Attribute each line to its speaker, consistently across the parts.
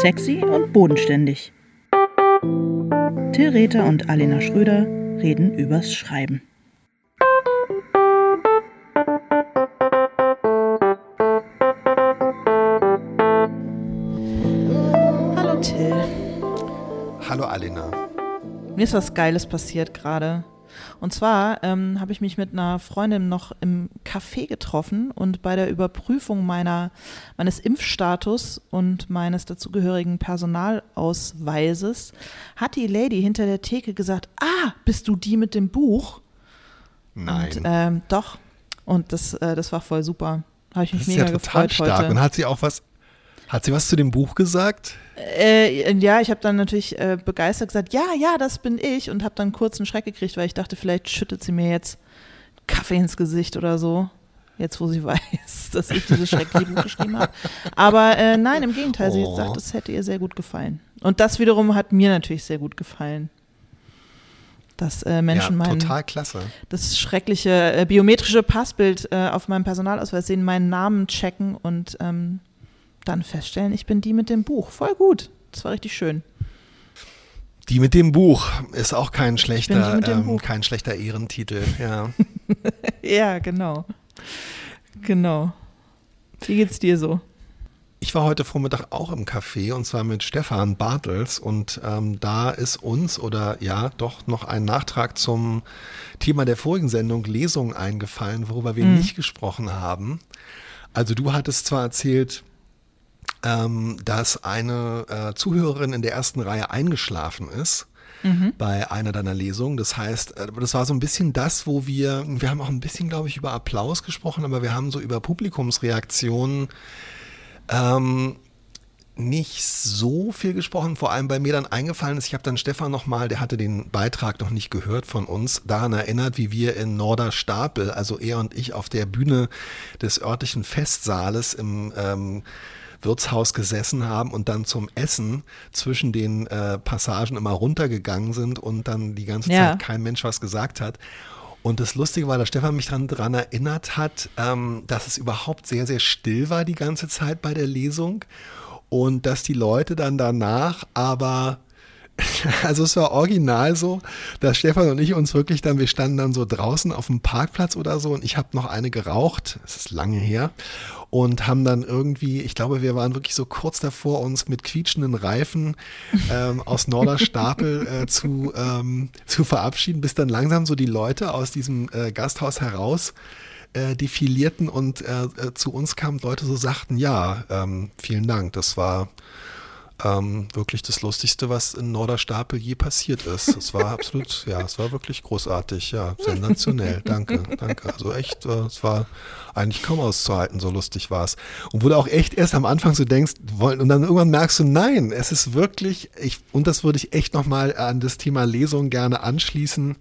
Speaker 1: Sexy und bodenständig. Till Rether und Alena Schröder reden übers Schreiben. Hallo Till.
Speaker 2: Hallo Alena.
Speaker 1: Mir ist was Geiles passiert gerade. Und zwar ähm, habe ich mich mit einer Freundin noch im Café getroffen und bei der Überprüfung meiner, meines Impfstatus und meines dazugehörigen Personalausweises hat die Lady hinter der Theke gesagt, ah, bist du die mit dem Buch?
Speaker 2: Nein.
Speaker 1: Und, ähm, doch. Und das, äh, das war voll super. Habe ich mich
Speaker 2: das ist
Speaker 1: mega
Speaker 2: ja total
Speaker 1: gefreut
Speaker 2: stark.
Speaker 1: heute.
Speaker 2: Und hat sie auch was, hat sie was zu dem Buch gesagt?
Speaker 1: Äh, ja, ich habe dann natürlich äh, begeistert gesagt, ja, ja, das bin ich und habe dann kurz einen Schreck gekriegt, weil ich dachte, vielleicht schüttet sie mir jetzt Kaffee ins Gesicht oder so. Jetzt, wo sie weiß, dass ich dieses schreckliche Buch geschrieben habe. Aber äh, nein, im Gegenteil, sie
Speaker 2: Oh.
Speaker 1: sagt, es hätte ihr sehr gut gefallen. Und das wiederum hat mir natürlich sehr gut gefallen. Dass äh, Menschen
Speaker 2: ja,
Speaker 1: meinen,
Speaker 2: total klasse.
Speaker 1: das schreckliche äh, biometrische Passbild äh, auf meinem Personalausweis sehen, meinen Namen checken und ähm, dann feststellen, ich bin die mit dem Buch. Voll gut. Das war richtig schön.
Speaker 2: Die mit dem Buch ist auch kein schlechter, ähm, kein schlechter Ehrentitel. Ja.
Speaker 1: Ja, genau. Genau. Wie geht's dir so?
Speaker 2: Ich war heute Vormittag auch im Café und zwar mit Stefan Bartels und ähm, da ist uns oder ja doch noch ein Nachtrag zum Thema der vorigen Sendung Lesung eingefallen, worüber wir nicht gesprochen haben. Also du hattest zwar erzählt, ähm, dass eine äh, Zuhörerin in der ersten Reihe eingeschlafen ist bei einer deiner Lesungen. Das heißt, äh, das war so ein bisschen das, wo wir, wir haben auch ein bisschen, glaube ich, über Applaus gesprochen, aber wir haben so über Publikumsreaktionen ähm, nicht so viel gesprochen, vor allem bei mir dann eingefallen ist, ich habe dann Stefan nochmal, der hatte den Beitrag noch nicht gehört von uns, daran erinnert, wie wir in Norderstapel, also er und ich auf der Bühne des örtlichen Festsaales im ähm, Wirtshaus gesessen haben und dann zum Essen zwischen den äh, Passagen immer runtergegangen sind und dann die ganze
Speaker 1: Ja.
Speaker 2: Zeit kein Mensch was gesagt hat. Und das Lustige war, dass Stefan mich daran dran erinnert hat, ähm, dass es überhaupt sehr, sehr still war die ganze Zeit bei der Lesung und dass die Leute dann danach aber also es war original so, dass Stefan und ich uns wirklich dann, wir standen dann so draußen auf dem Parkplatz oder so und ich habe noch eine geraucht, es ist lange her, und haben dann irgendwie, ich glaube, wir waren wirklich so kurz davor, uns mit quietschenden Reifen ähm, aus Norderstapel äh, zu, ähm, zu verabschieden, bis dann langsam so die Leute aus diesem äh, Gasthaus heraus äh, defilierten und äh, äh, zu uns kamen Leute so sagten, ja, ähm, vielen Dank, das war ähm, wirklich das Lustigste, was in Norderstapel je passiert ist. Es war absolut, ja, es war wirklich großartig, ja, sensationell. Danke, danke. Also echt, äh, es war eigentlich kaum auszuhalten, so lustig war es. Und wo du auch echt erst am Anfang so denkst, wollen, und dann irgendwann merkst du, nein, es ist wirklich, ich, und das würde ich echt nochmal an das Thema Lesung gerne anschließen.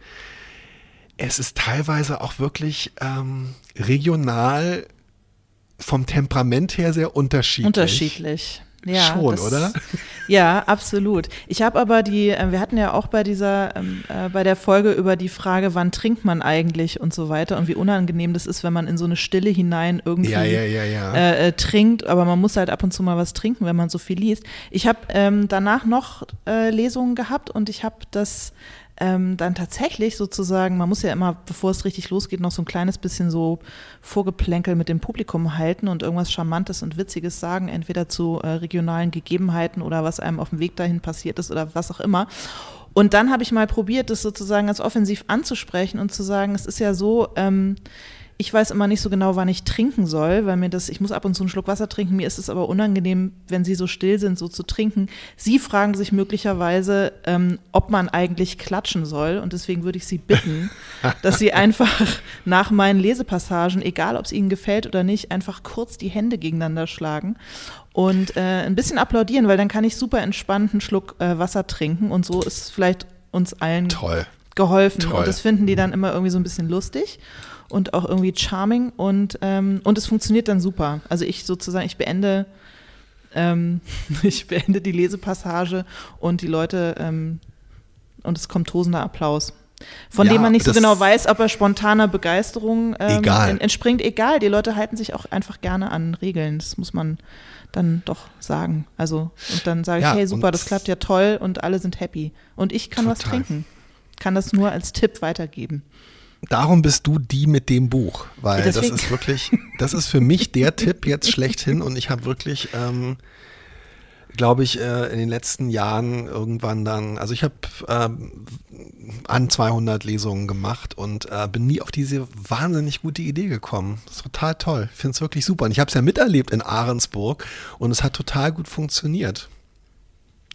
Speaker 2: Es ist teilweise auch wirklich ähm, regional vom Temperament her sehr unterschiedlich.
Speaker 1: Unterschiedlich. Ja,
Speaker 2: Schon,
Speaker 1: das-
Speaker 2: oder?
Speaker 1: Ja, absolut. Ich habe aber die, äh, wir hatten ja auch bei dieser, ähm, äh, bei der Folge über die Frage, wann trinkt man eigentlich und so weiter und wie unangenehm das ist, wenn man in so eine Stille hinein irgendwie
Speaker 2: Ja, ja, ja.
Speaker 1: Äh, äh, trinkt, aber man muss halt ab und zu mal was trinken, wenn man so viel liest. Ich habe ähm, danach noch äh, Lesungen gehabt und ich habe das ähm, dann tatsächlich sozusagen, man muss ja immer, bevor es richtig losgeht, noch so ein kleines bisschen so Vorgeplänkel mit dem Publikum halten und irgendwas Charmantes und Witziges sagen, entweder zu äh, regionalen Gegebenheiten oder was einem auf dem Weg dahin passiert ist oder was auch immer. Und dann habe ich mal probiert, das sozusagen ganz offensiv anzusprechen und zu sagen, es ist ja so, ähm, ich weiß immer nicht so genau, wann ich trinken soll, weil mir das, ich muss ab und zu einen Schluck Wasser trinken. Mir ist es aber unangenehm, wenn sie so still sind, so zu trinken. Sie fragen sich möglicherweise, ähm, ob man eigentlich klatschen soll. Und deswegen würde ich Sie bitten, dass Sie einfach nach meinen Lesepassagen, egal ob es Ihnen gefällt oder nicht, einfach kurz die Hände gegeneinander schlagen und äh, ein bisschen applaudieren, weil dann kann ich super entspannt einen Schluck äh, Wasser trinken und so ist vielleicht uns allen
Speaker 2: Toll.
Speaker 1: geholfen.
Speaker 2: Toll.
Speaker 1: Und das finden die dann immer irgendwie so ein bisschen lustig und auch irgendwie charming und, ähm, und es funktioniert dann super. Also ich sozusagen, ich beende, ähm, ich beende die Lesepassage und die Leute, ähm, und es kommt tosender Applaus. Von
Speaker 2: Ja,
Speaker 1: dem man nicht so genau weiß, ob er spontaner Begeisterung ähm,
Speaker 2: Egal.
Speaker 1: en- entspringt. Egal, die Leute halten sich auch einfach gerne an Regeln. Das muss man, dann doch sagen. Also, und dann sage ich,
Speaker 2: Ja,
Speaker 1: hey, super, das klappt ja toll und alle sind happy. Und ich kann was
Speaker 2: Total.
Speaker 1: trinken. Kann das nur als Tipp weitergeben.
Speaker 2: Darum bist du die mit dem Buch, weil das
Speaker 1: Deswegen-
Speaker 2: ist wirklich, das ist für mich der Tipp jetzt schlechthin und ich habe wirklich, ähm, glaube ich, äh, in den letzten Jahren irgendwann dann, also ich habe ähm, an 200 Lesungen gemacht und äh, bin nie auf diese wahnsinnig gute Idee gekommen. Das ist total toll. Ich finde es wirklich super. Und ich habe es ja miterlebt in Ahrensburg und es hat total gut funktioniert.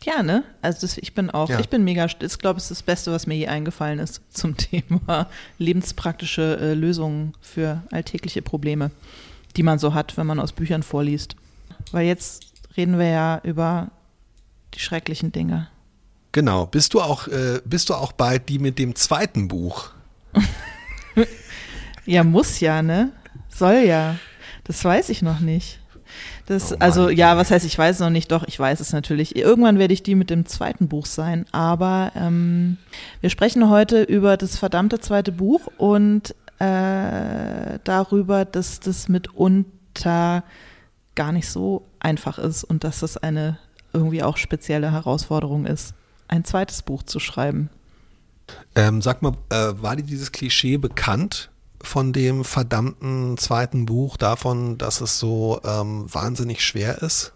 Speaker 1: Ja, ne? Also das, ich bin auch,
Speaker 2: Ja.
Speaker 1: ich bin mega, ich glaube, es ist das Beste, was mir je eingefallen ist zum Thema lebenspraktische äh, Lösungen für alltägliche Probleme, die man so hat, wenn man aus Büchern vorliest. Weil jetzt reden wir ja über die schrecklichen Dinge.
Speaker 2: Genau. Bist du auch, äh, bist du auch bei die mit dem zweiten Buch?
Speaker 1: Ja, muss ja, ne? Soll ja. Das weiß ich noch nicht. Das,
Speaker 2: Oh
Speaker 1: also ja, was heißt, ich weiß es noch nicht, doch, ich weiß es natürlich. Irgendwann werde ich die mit dem zweiten Buch sein, aber ähm, wir sprechen heute über das verdammte zweite Buch und äh, darüber, dass das mitunter gar nicht so einfach ist und dass das eine irgendwie auch spezielle Herausforderung ist, ein zweites Buch zu schreiben.
Speaker 2: Ähm, sag mal, äh, war dir dieses Klischee bekannt von dem verdammten zweiten Buch davon, dass es so ähm, wahnsinnig schwer ist?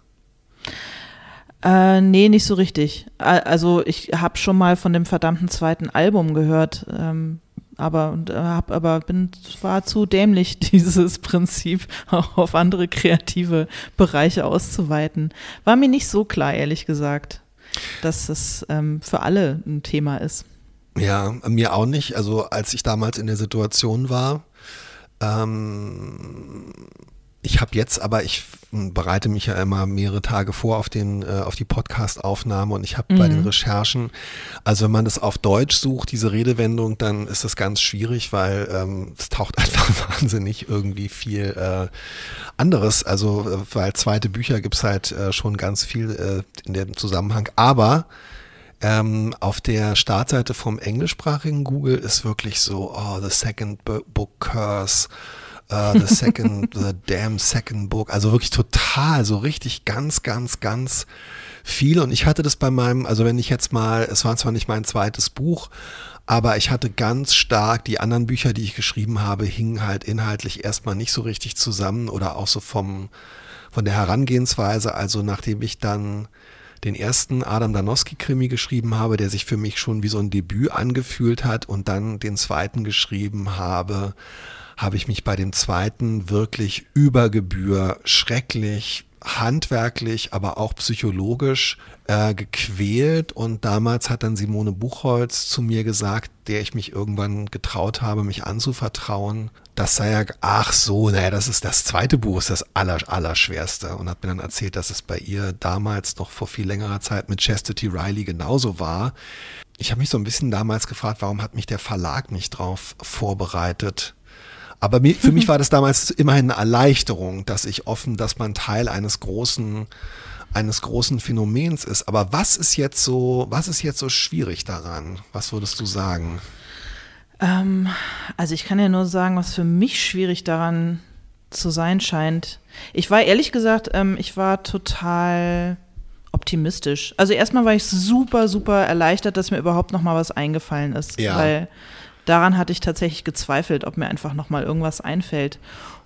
Speaker 1: Äh, nee, nicht so richtig. Also ich habe schon mal von dem verdammten zweiten Album gehört, ähm, aber und, äh, hab, aber bin war zu dämlich, dieses Prinzip auch auf andere kreative Bereiche auszuweiten. War mir nicht so klar, ehrlich gesagt, dass es ähm, für alle ein Thema ist.
Speaker 2: Ja, mir auch nicht. Also als ich damals in der Situation war, ähm, ich habe jetzt, aber ich bereite mich ja immer mehrere Tage vor auf den äh, auf die Podcast-Aufnahme und ich habe bei den Recherchen, also wenn man das auf Deutsch sucht, diese Redewendung, dann ist das ganz schwierig, weil ähm, es taucht einfach wahnsinnig irgendwie viel äh, anderes. Also äh, weil zweite Bücher gibt's halt äh, schon ganz viel äh, in dem Zusammenhang, aber ähm, auf der Startseite vom englischsprachigen Google ist wirklich so, oh, the second book curse, uh, the second, the damn second book. Also wirklich total, so richtig ganz, ganz, ganz viel. Und ich hatte das bei meinem, also wenn ich jetzt mal, es war zwar nicht mein zweites Buch, aber ich hatte ganz stark, die anderen Bücher, die ich geschrieben habe, hingen halt inhaltlich erstmal nicht so richtig zusammen oder auch so vom, von der Herangehensweise. Also nachdem ich dann den ersten Adam Danowski-Krimi geschrieben habe, der sich für mich schon wie so ein Debüt angefühlt hat und dann den zweiten geschrieben habe, habe ich mich bei dem zweiten wirklich über Gebühr schrecklich handwerklich, aber auch psychologisch äh, gequält. Und damals hat dann Simone Buchholz zu mir gesagt, der ich mich irgendwann getraut habe, mich anzuvertrauen, das sei ja, ach so, naja, das ist das zweite Buch, ist das aller, allerschwerste. Und hat mir dann erzählt, dass es bei ihr damals noch vor viel längerer Zeit mit Chastity Riley genauso war. Ich habe mich so ein bisschen damals gefragt, warum hat mich der Verlag nicht drauf vorbereitet? Aber mir, für mich war das damals immerhin eine Erleichterung, dass ich offen, dass man Teil eines großen, eines großen Phänomens ist. Aber was ist jetzt so, was ist jetzt so schwierig daran? Was würdest du sagen?
Speaker 1: Ähm, also ich kann ja nur sagen, was für mich schwierig daran zu sein scheint. Ich war ehrlich gesagt, ähm, ich war total optimistisch. Also erstmal war ich super, super erleichtert, dass mir überhaupt noch mal was eingefallen ist,
Speaker 2: Ja.
Speaker 1: weil daran hatte ich tatsächlich gezweifelt, ob mir einfach noch mal irgendwas einfällt.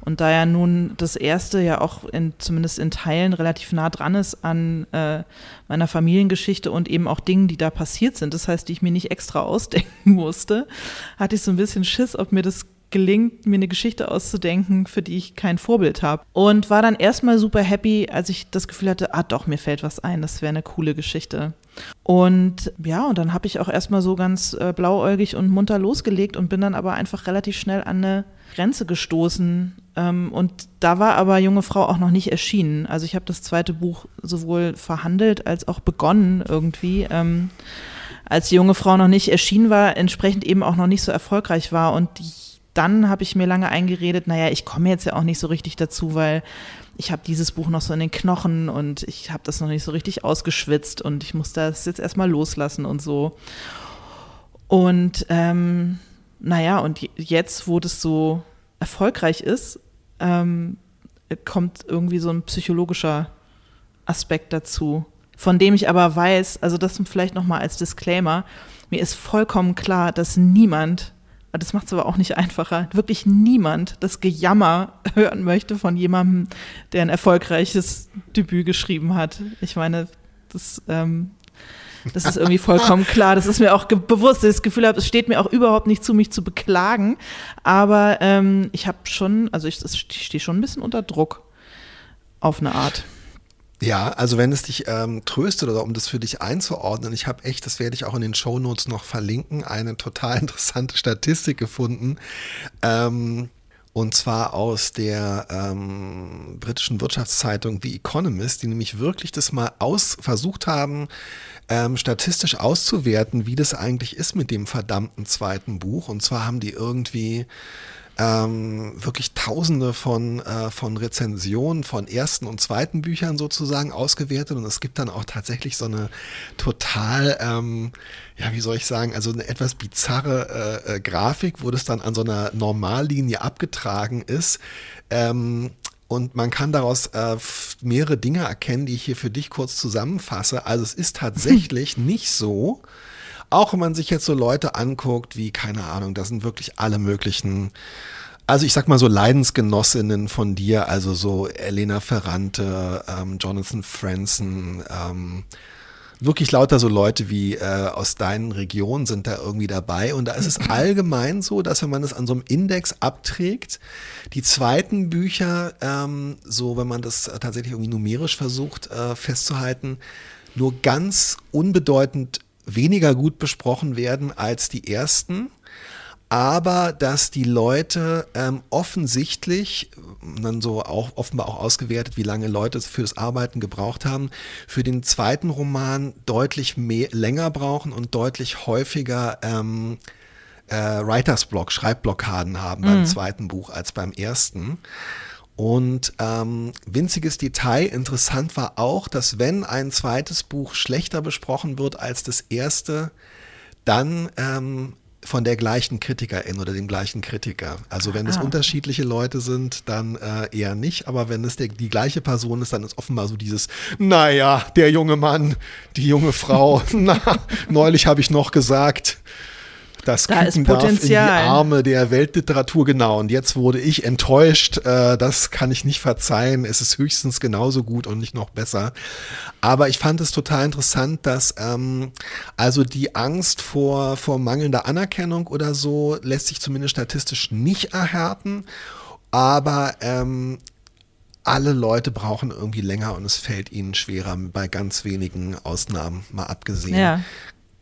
Speaker 1: Und da ja nun das erste ja auch in, zumindest in Teilen relativ nah dran ist an äh, meiner Familiengeschichte und eben auch Dingen, die da passiert sind, das heißt, die ich mir nicht extra ausdenken musste, hatte ich so ein bisschen Schiss, ob mir das gelingt, mir eine Geschichte auszudenken, für die ich kein Vorbild habe. Und war dann erstmal super happy, als ich das Gefühl hatte, ah doch, mir fällt was ein, das wäre eine coole Geschichte. Und ja, und dann habe ich auch erstmal so ganz äh, blauäugig und munter losgelegt und bin dann aber einfach relativ schnell an eine Grenze gestoßen. Ähm, und da war aber junge Frau auch noch nicht erschienen. Also ich habe das zweite Buch sowohl verhandelt als auch begonnen irgendwie. Ähm, als die junge Frau noch nicht erschienen war, entsprechend eben auch noch nicht so erfolgreich war. Und dann habe ich mir lange eingeredet, naja, ich komme jetzt ja auch nicht so richtig dazu, weil ich habe dieses Buch noch so in den Knochen und ich habe das noch nicht so richtig ausgeschwitzt und ich muss das jetzt erstmal loslassen und so. Und ähm, naja, und jetzt, wo das so erfolgreich ist, ähm, kommt irgendwie so ein psychologischer Aspekt dazu, von dem ich aber weiß, also das vielleicht nochmal als Disclaimer, mir ist vollkommen klar, dass niemand, das macht es aber auch nicht einfacher, wirklich niemand das Gejammer hören möchte von jemandem, der ein erfolgreiches Debüt geschrieben hat. Ich meine, das ähm, das ist irgendwie vollkommen klar. Das ist mir auch bewusst. Das Gefühl habe, es steht mir auch überhaupt nicht zu, mich zu beklagen. Aber ähm, ich habe schon, also ich, ich stehe schon ein bisschen unter Druck auf eine Art.
Speaker 2: Ja, also wenn es dich ähm, tröstet oder um das für dich einzuordnen, ich habe echt, das werde ich auch in den Show Notes noch verlinken, eine total interessante Statistik gefunden. Ähm, und zwar aus der ähm, britischen Wirtschaftszeitung The Economist, die nämlich wirklich das mal aus versucht haben, ähm, statistisch auszuwerten, wie das eigentlich ist mit dem verdammten zweiten Buch. Und zwar haben die irgendwie ähm, wirklich tausende von, äh, von Rezensionen von ersten und zweiten Büchern sozusagen ausgewertet und es gibt dann auch tatsächlich so eine total, ähm, ja, wie soll ich sagen, also eine etwas bizarre äh, äh, Grafik, wo das dann an so einer Normallinie abgetragen ist. Ähm, und man kann daraus äh, mehrere Dinge erkennen, die ich hier für dich kurz zusammenfasse. Also es ist tatsächlich nicht so, auch wenn man sich jetzt so Leute anguckt, wie, keine Ahnung, das sind wirklich alle möglichen, also ich sag mal so Leidensgenossinnen von dir, also so Elena Ferrante, ähm, Jonathan Franzen, ähm, wirklich lauter so Leute wie äh, aus deinen Regionen sind da irgendwie dabei. Und da ist es allgemein so, dass wenn man es an so einem Index abträgt, die zweiten Bücher, ähm, so wenn man das tatsächlich irgendwie numerisch versucht äh, festzuhalten, nur ganz unbedeutend weniger gut besprochen werden als die ersten aber dass die Leute ähm, offensichtlich, dann so auch offenbar auch ausgewertet, wie lange Leute fürs Arbeiten gebraucht haben, für den zweiten Roman deutlich mehr, länger brauchen und deutlich häufiger ähm, äh, Writers Block, Schreibblockaden haben mhm. beim zweiten Buch als beim ersten. Und ähm, winziges Detail, interessant war auch, dass wenn ein zweites Buch schlechter besprochen wird als das erste, dann ähm, von der gleichen Kritikerin oder dem gleichen Kritiker. Also wenn es ah. unterschiedliche Leute sind, dann äh, eher nicht. Aber wenn es der, die gleiche Person ist, dann ist offenbar so dieses, naja, der junge Mann, die junge Frau, na, neulich habe ich noch gesagt, das
Speaker 1: da Küken darf in die
Speaker 2: Arme der Weltliteratur, genau. Und jetzt wurde ich enttäuscht. Äh, das kann ich nicht verzeihen. Es ist höchstens genauso gut und nicht noch besser. Aber ich fand es total interessant, dass ähm, also die Angst vor, vor mangelnder Anerkennung oder so lässt sich zumindest statistisch nicht erhärten. Aber ähm, alle Leute brauchen irgendwie länger und es fällt ihnen schwerer, bei ganz wenigen Ausnahmen mal abgesehen. Ja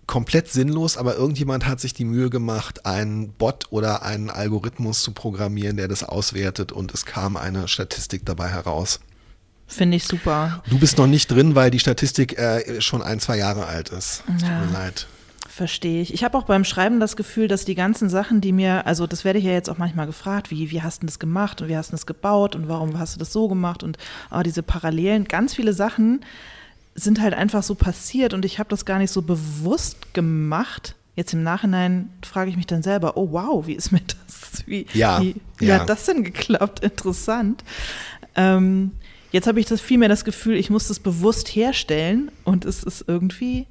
Speaker 2: komplett sinnlos, aber irgendjemand hat sich die Mühe gemacht, einen Bot oder einen Algorithmus zu programmieren, der das auswertet und es kam eine Statistik dabei heraus.
Speaker 1: Finde ich super.
Speaker 2: Du bist noch nicht drin, weil die Statistik äh, schon ein, zwei Jahre alt ist. Ja. Tut mir leid.
Speaker 1: Verstehe ich. Ich habe auch beim Schreiben das Gefühl, dass die ganzen Sachen, die mir, also das werde ich ja jetzt auch manchmal gefragt, wie, wie hast du das gemacht und wie hast du das gebaut und warum hast du das so gemacht und oh, diese Parallelen, ganz viele Sachen, sind halt einfach so passiert und ich habe das gar nicht so bewusst gemacht. Jetzt im Nachhinein frage ich mich dann selber, oh wow, wie ist mir das, wie,
Speaker 2: ja,
Speaker 1: wie, wie ja. hat das denn geklappt? Interessant. Ähm, jetzt habe ich das vielmehr das Gefühl, ich muss das bewusst herstellen und es ist irgendwie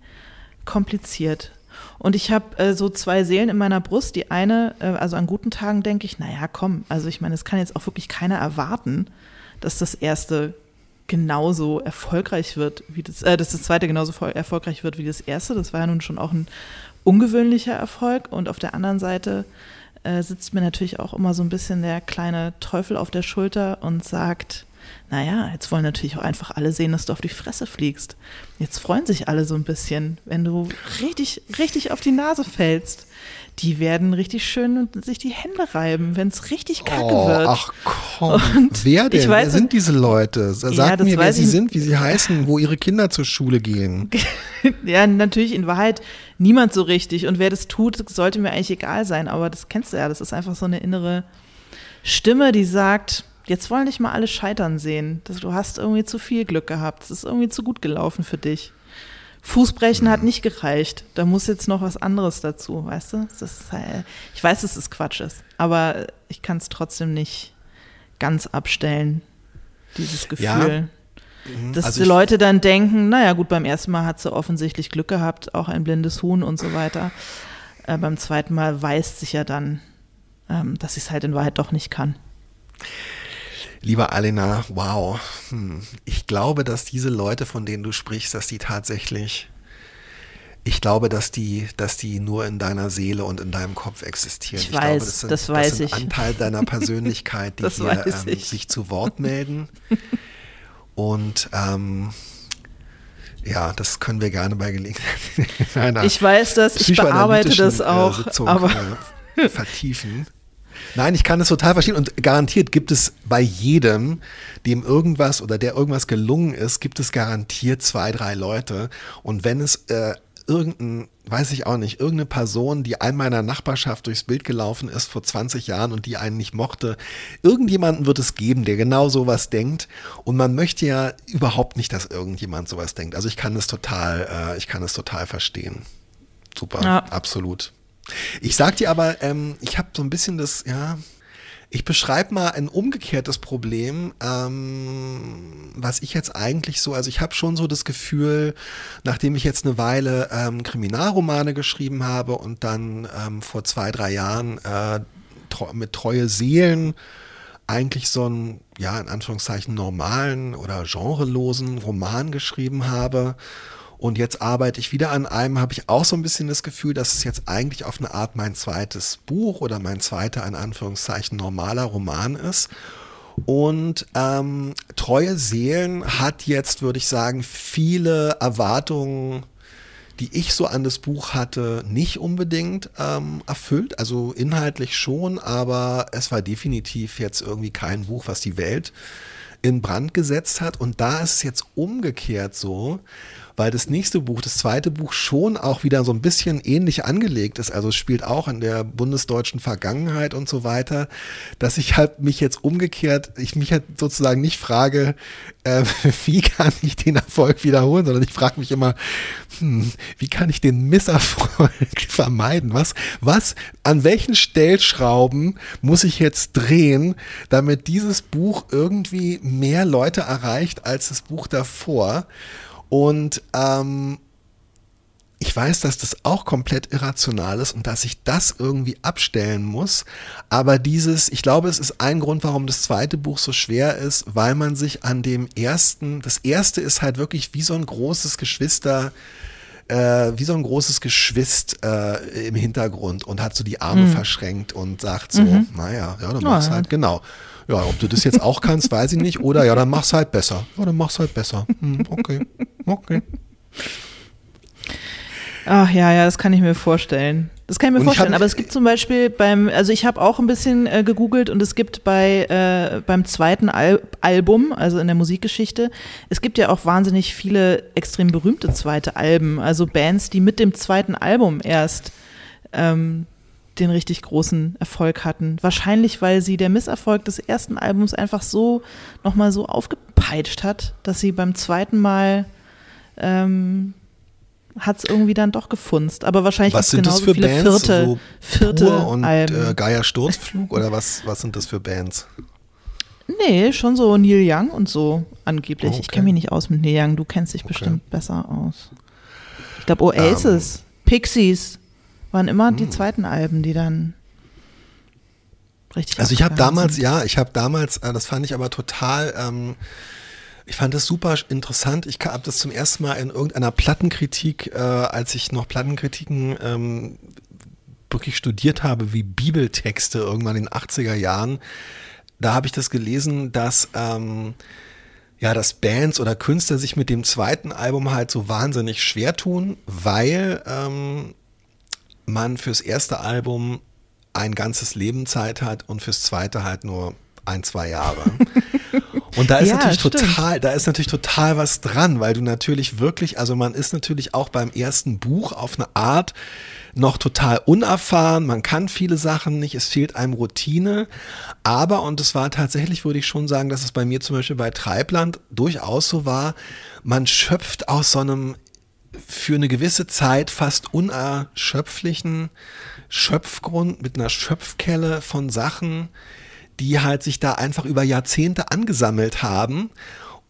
Speaker 1: kompliziert. Und ich habe äh, so zwei Seelen in meiner Brust. Die eine, äh, also an guten Tagen denke ich, naja, komm, also ich meine, es kann jetzt auch wirklich keiner erwarten, dass das erste genauso erfolgreich wird wie das, äh, dass das zweite genauso erfolgreich wird wie das erste. Das war ja nun schon auch ein ungewöhnlicher Erfolg. Und auf der anderen Seite äh, sitzt mir natürlich auch immer so ein bisschen der kleine Teufel auf der Schulter und sagt, naja, jetzt wollen natürlich auch einfach alle sehen, dass du auf die Fresse fliegst. Jetzt freuen sich alle so ein bisschen, wenn du richtig, richtig auf die Nase fällst die werden richtig schön sich die Hände reiben, wenn es richtig kacke oh, wird.
Speaker 2: Ach komm, und wer denn? Weiß, wer sind diese Leute? Sag ja, mir, wer sie sind, wie sie heißen, wo ihre Kinder zur Schule gehen.
Speaker 1: ja, natürlich in Wahrheit niemand so richtig. Und wer das tut, sollte mir eigentlich egal sein. Aber das kennst du ja, das ist einfach so eine innere Stimme, die sagt, jetzt wollen dich mal alle scheitern sehen. Du hast irgendwie zu viel Glück gehabt. Es ist irgendwie zu gut gelaufen für dich. Fußbrechen hat nicht gereicht. Da muss jetzt noch was anderes dazu, weißt du? Halt, ich weiß, dass es Quatsch ist, aber ich kann es trotzdem nicht ganz abstellen, dieses Gefühl.
Speaker 2: Ja.
Speaker 1: dass also die Leute dann denken, naja gut, beim ersten Mal hat sie offensichtlich Glück gehabt, auch ein blindes Huhn und so weiter. Äh, beim zweiten Mal weist sich ja dann, ähm, dass sie es halt in Wahrheit doch nicht kann.
Speaker 2: Lieber Alena, wow. Hm. Ich glaube, dass diese Leute, von denen du sprichst, dass die tatsächlich ich glaube, dass die, dass die nur in deiner Seele und in deinem Kopf existieren.
Speaker 1: Ich, ich weiß, glaube, das, sind, das weiß das sind
Speaker 2: ich. Anteil deiner Persönlichkeit, die hier ähm, sich zu Wort melden. Und ähm, ja, das können wir gerne bei Gelegenheit.
Speaker 1: ich weiß das, ich bearbeite das äh, auch, Sitzung, aber
Speaker 2: äh, vertiefen. Nein, ich kann es total verstehen und garantiert gibt es bei jedem, dem irgendwas oder der irgendwas gelungen ist, gibt es garantiert zwei, drei Leute. Und wenn es äh, irgendein, weiß ich auch nicht, irgendeine Person, die einmal in meiner Nachbarschaft durchs Bild gelaufen ist vor 20 Jahren und die einen nicht mochte. Irgendjemanden wird es geben, der genau sowas denkt. Und man möchte ja überhaupt nicht, dass irgendjemand sowas denkt. Also ich kann es total, äh, ich kann es total verstehen. Super, ja. absolut. Ich sag dir aber, ähm, ich habe so ein bisschen das, ja, ich beschreibe mal ein umgekehrtes Problem, ähm, was ich jetzt eigentlich so, also ich habe schon so das Gefühl, nachdem ich jetzt eine Weile ähm, Kriminalromane geschrieben habe und dann ähm, vor zwei, drei Jahren äh, mit Treue Seelen eigentlich so einen, ja, in Anführungszeichen normalen oder genrelosen Roman geschrieben habe und jetzt arbeite ich wieder an einem, habe ich auch so ein bisschen das Gefühl, dass es jetzt eigentlich auf eine Art mein zweites Buch oder mein zweiter, in Anführungszeichen, normaler Roman ist. Und ähm, Treue Seelen hat jetzt, würde ich sagen, viele Erwartungen, die ich so an das Buch hatte, nicht unbedingt ähm, erfüllt. Also inhaltlich schon, aber es war definitiv jetzt irgendwie kein Buch, was die Welt in Brand gesetzt hat. Und da ist es jetzt umgekehrt so, weil das nächste Buch, das zweite Buch, schon auch wieder so ein bisschen ähnlich angelegt ist. Also spielt auch in der bundesdeutschen Vergangenheit und so weiter, dass ich halt mich jetzt umgekehrt, ich mich halt sozusagen nicht frage, äh, wie kann ich den Erfolg wiederholen, sondern ich frage mich immer, hm, wie kann ich den Misserfolg vermeiden? Was, was, an welchen Stellschrauben muss ich jetzt drehen, damit dieses Buch irgendwie mehr Leute erreicht als das Buch davor? Und ähm, ich weiß, dass das auch komplett irrational ist und dass ich das irgendwie abstellen muss. Aber dieses, ich glaube, es ist ein Grund, warum das zweite Buch so schwer ist, weil man sich an dem ersten, das erste ist halt wirklich wie so ein großes Geschwister, äh, wie so ein großes Geschwist äh, im Hintergrund und hat so die Arme mhm. verschränkt und sagt so, mhm. naja, ja, dann mach's oh, halt, genau. Ja, ob du das jetzt auch kannst, weiß ich nicht. Oder ja, dann mach's halt besser. Ja, dann mach's halt besser. Hm, okay, okay.
Speaker 1: Ach ja, ja, das kann ich mir vorstellen. Das kann ich mir und vorstellen. Ich aber es gibt zum Beispiel beim, also ich habe auch ein bisschen äh, gegoogelt und es gibt bei äh, beim zweiten Al Album, also in der Musikgeschichte, es gibt ja auch wahnsinnig viele extrem berühmte zweite Alben, also Bands, die mit dem zweiten Album erst ähm, den richtig großen Erfolg hatten. Wahrscheinlich, weil sie der Misserfolg des ersten Albums einfach so nochmal so aufgepeitscht hat, dass sie beim zweiten Mal ähm, hat es irgendwie dann doch gefunzt. Aber wahrscheinlich
Speaker 2: was sind
Speaker 1: das
Speaker 2: für
Speaker 1: viele
Speaker 2: Bands?
Speaker 1: Vierte, so vierte
Speaker 2: Pur und
Speaker 1: Alben.
Speaker 2: Äh, Geier Sturzflug oder was, was sind das für Bands?
Speaker 1: Nee, schon so Neil Young und so angeblich. Okay. Ich kenne mich nicht aus mit Neil Young, du kennst dich okay. bestimmt besser aus. Ich glaube Oasis, um, ähm. Pixies, waren immer die hm. zweiten Alben, die dann richtig.
Speaker 2: Also ich habe damals, sind. ja, ich habe damals, äh, das fand ich aber total. Ähm, ich fand das super interessant. Ich habe das zum ersten Mal in irgendeiner Plattenkritik, äh, als ich noch Plattenkritiken ähm, wirklich studiert habe, wie Bibeltexte irgendwann in den 80er Jahren. Da habe ich das gelesen, dass ähm, ja, dass Bands oder Künstler sich mit dem zweiten Album halt so wahnsinnig schwer tun, weil ähm, man fürs erste Album ein ganzes Leben Zeit hat und fürs zweite halt nur ein, zwei Jahre. Und da ist ja, natürlich stimmt. total, da ist natürlich total was dran, weil du natürlich wirklich, also man ist natürlich auch beim ersten Buch auf eine Art noch total unerfahren, man kann viele Sachen nicht, es fehlt einem Routine, aber, und es war tatsächlich, würde ich schon sagen, dass es bei mir zum Beispiel bei Treibland durchaus so war, man schöpft aus so einem für eine gewisse Zeit fast unerschöpflichen Schöpfgrund mit einer Schöpfkelle von Sachen, die halt sich da einfach über Jahrzehnte angesammelt haben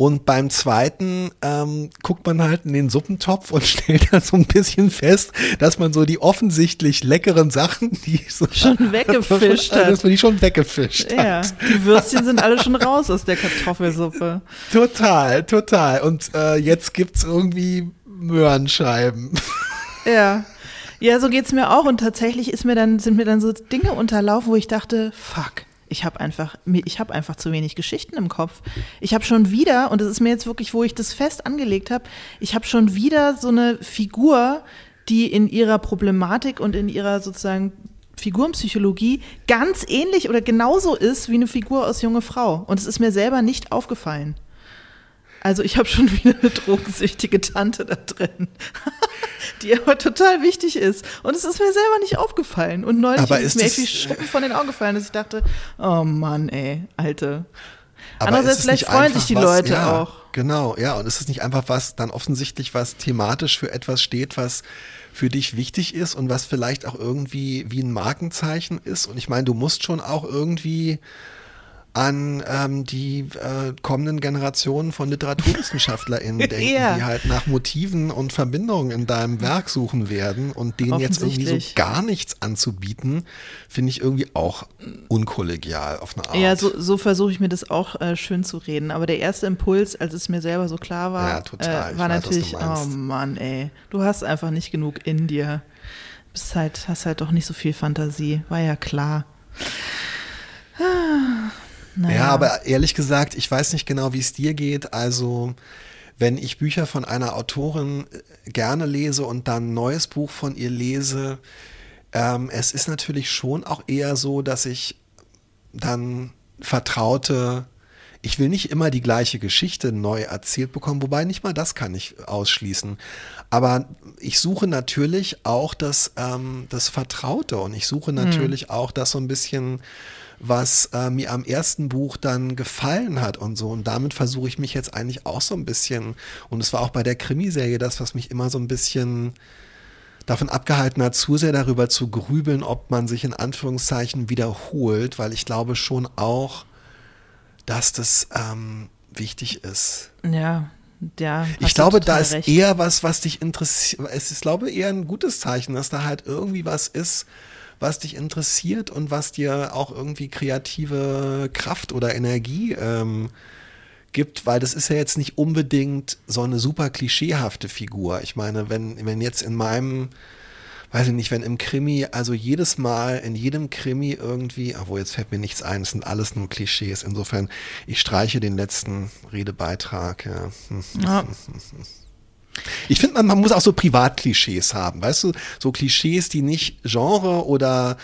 Speaker 2: Und beim zweiten ähm, guckt man halt in den Suppentopf und stellt dann so ein bisschen fest, dass man so die offensichtlich leckeren Sachen, die so
Speaker 1: schon weggefischt hat,
Speaker 2: dass man die schon weggefischt
Speaker 1: ja,
Speaker 2: hat.
Speaker 1: Die Würstchen sind alle schon raus aus der Kartoffelsuppe.
Speaker 2: Total, total. Und äh, jetzt gibt's irgendwie Möhrenscheiben.
Speaker 1: Ja. Ja, so geht's mir auch. Und tatsächlich ist mir dann, sind mir dann so Dinge unterlaufen, wo ich dachte, fuck, ich habe einfach, ich habe einfach zu wenig Geschichten im Kopf. Ich habe schon wieder, und das ist mir jetzt wirklich, wo ich das fest angelegt habe, ich habe schon wieder so eine Figur, die in ihrer Problematik und in ihrer sozusagen Figurenpsychologie ganz ähnlich oder genauso ist wie eine Figur aus junge Frau. Und es ist mir selber nicht aufgefallen. Also ich habe schon wieder eine drogensüchtige Tante da drin, die aber total wichtig ist. Und es ist mir selber nicht aufgefallen. Und neulich
Speaker 2: aber
Speaker 1: ist,
Speaker 2: ist
Speaker 1: mir irgendwie Schuppen von den Augen gefallen, dass ich dachte, oh Mann, ey, Alte.
Speaker 2: Aber
Speaker 1: Andererseits, vielleicht freuen sich die
Speaker 2: was,
Speaker 1: Leute
Speaker 2: ja,
Speaker 1: auch.
Speaker 2: Genau, ja. Und ist es nicht einfach was, dann offensichtlich was thematisch für etwas steht, was für dich wichtig ist und was vielleicht auch irgendwie wie ein Markenzeichen ist? Und ich meine, du musst schon auch irgendwie an ähm, die äh, kommenden Generationen von LiteraturwissenschaftlerInnen denken,
Speaker 1: Ja.
Speaker 2: die halt nach Motiven und Verbindungen in deinem Werk suchen werden und denen jetzt irgendwie so gar nichts anzubieten, finde ich irgendwie auch unkollegial auf eine Art.
Speaker 1: Ja, so, so versuche ich mir das auch äh, schön zu reden. Aber der erste Impuls, als es mir selber so klar war,
Speaker 2: Ja, total.
Speaker 1: äh, war
Speaker 2: weiß,
Speaker 1: natürlich, oh Mann, ey, du hast einfach nicht genug in dir. Bist halt, hast halt doch nicht so viel Fantasie. War ja klar. Ah, naja.
Speaker 2: Ja, aber ehrlich gesagt, ich weiß nicht genau, wie es dir geht. Also, wenn ich Bücher von einer Autorin äh, gerne lese und dann ein neues Buch von ihr lese, ähm, es ist natürlich schon auch eher so, dass ich dann vertraute, ich will nicht immer die gleiche Geschichte neu erzählt bekommen, wobei nicht mal das kann ich ausschließen. Aber ich suche natürlich auch das, ähm, das Vertraute und ich suche natürlich auch das so ein bisschen, was äh, mir am ersten Buch dann gefallen hat und so. Und damit versuche ich mich jetzt eigentlich auch so ein bisschen, und es war auch bei der Krimiserie das, was mich immer so ein bisschen davon abgehalten hat, zu sehr darüber zu grübeln, ob man sich in Anführungszeichen wiederholt, weil ich glaube schon auch, dass das ähm, wichtig ist.
Speaker 1: Ja, ja.
Speaker 2: Ich glaube, da ist
Speaker 1: recht.
Speaker 2: eher was, was dich interessiert. Es ist, glaube ich, eher ein gutes Zeichen, dass da halt irgendwie was ist, was dich interessiert und was dir auch irgendwie kreative Kraft oder Energie ähm, gibt, weil das ist ja jetzt nicht unbedingt so eine super klischeehafte Figur. Ich meine, wenn, wenn jetzt in meinem, weiß ich nicht, wenn im Krimi, also jedes Mal in jedem Krimi irgendwie, obwohl jetzt fällt mir nichts ein, es sind alles nur Klischees. Insofern, ich streiche den letzten Redebeitrag. Ja.
Speaker 1: Ja.
Speaker 2: Ich finde, man, man muss auch so Privatklischees haben, weißt du, so Klischees, die nicht Genre oder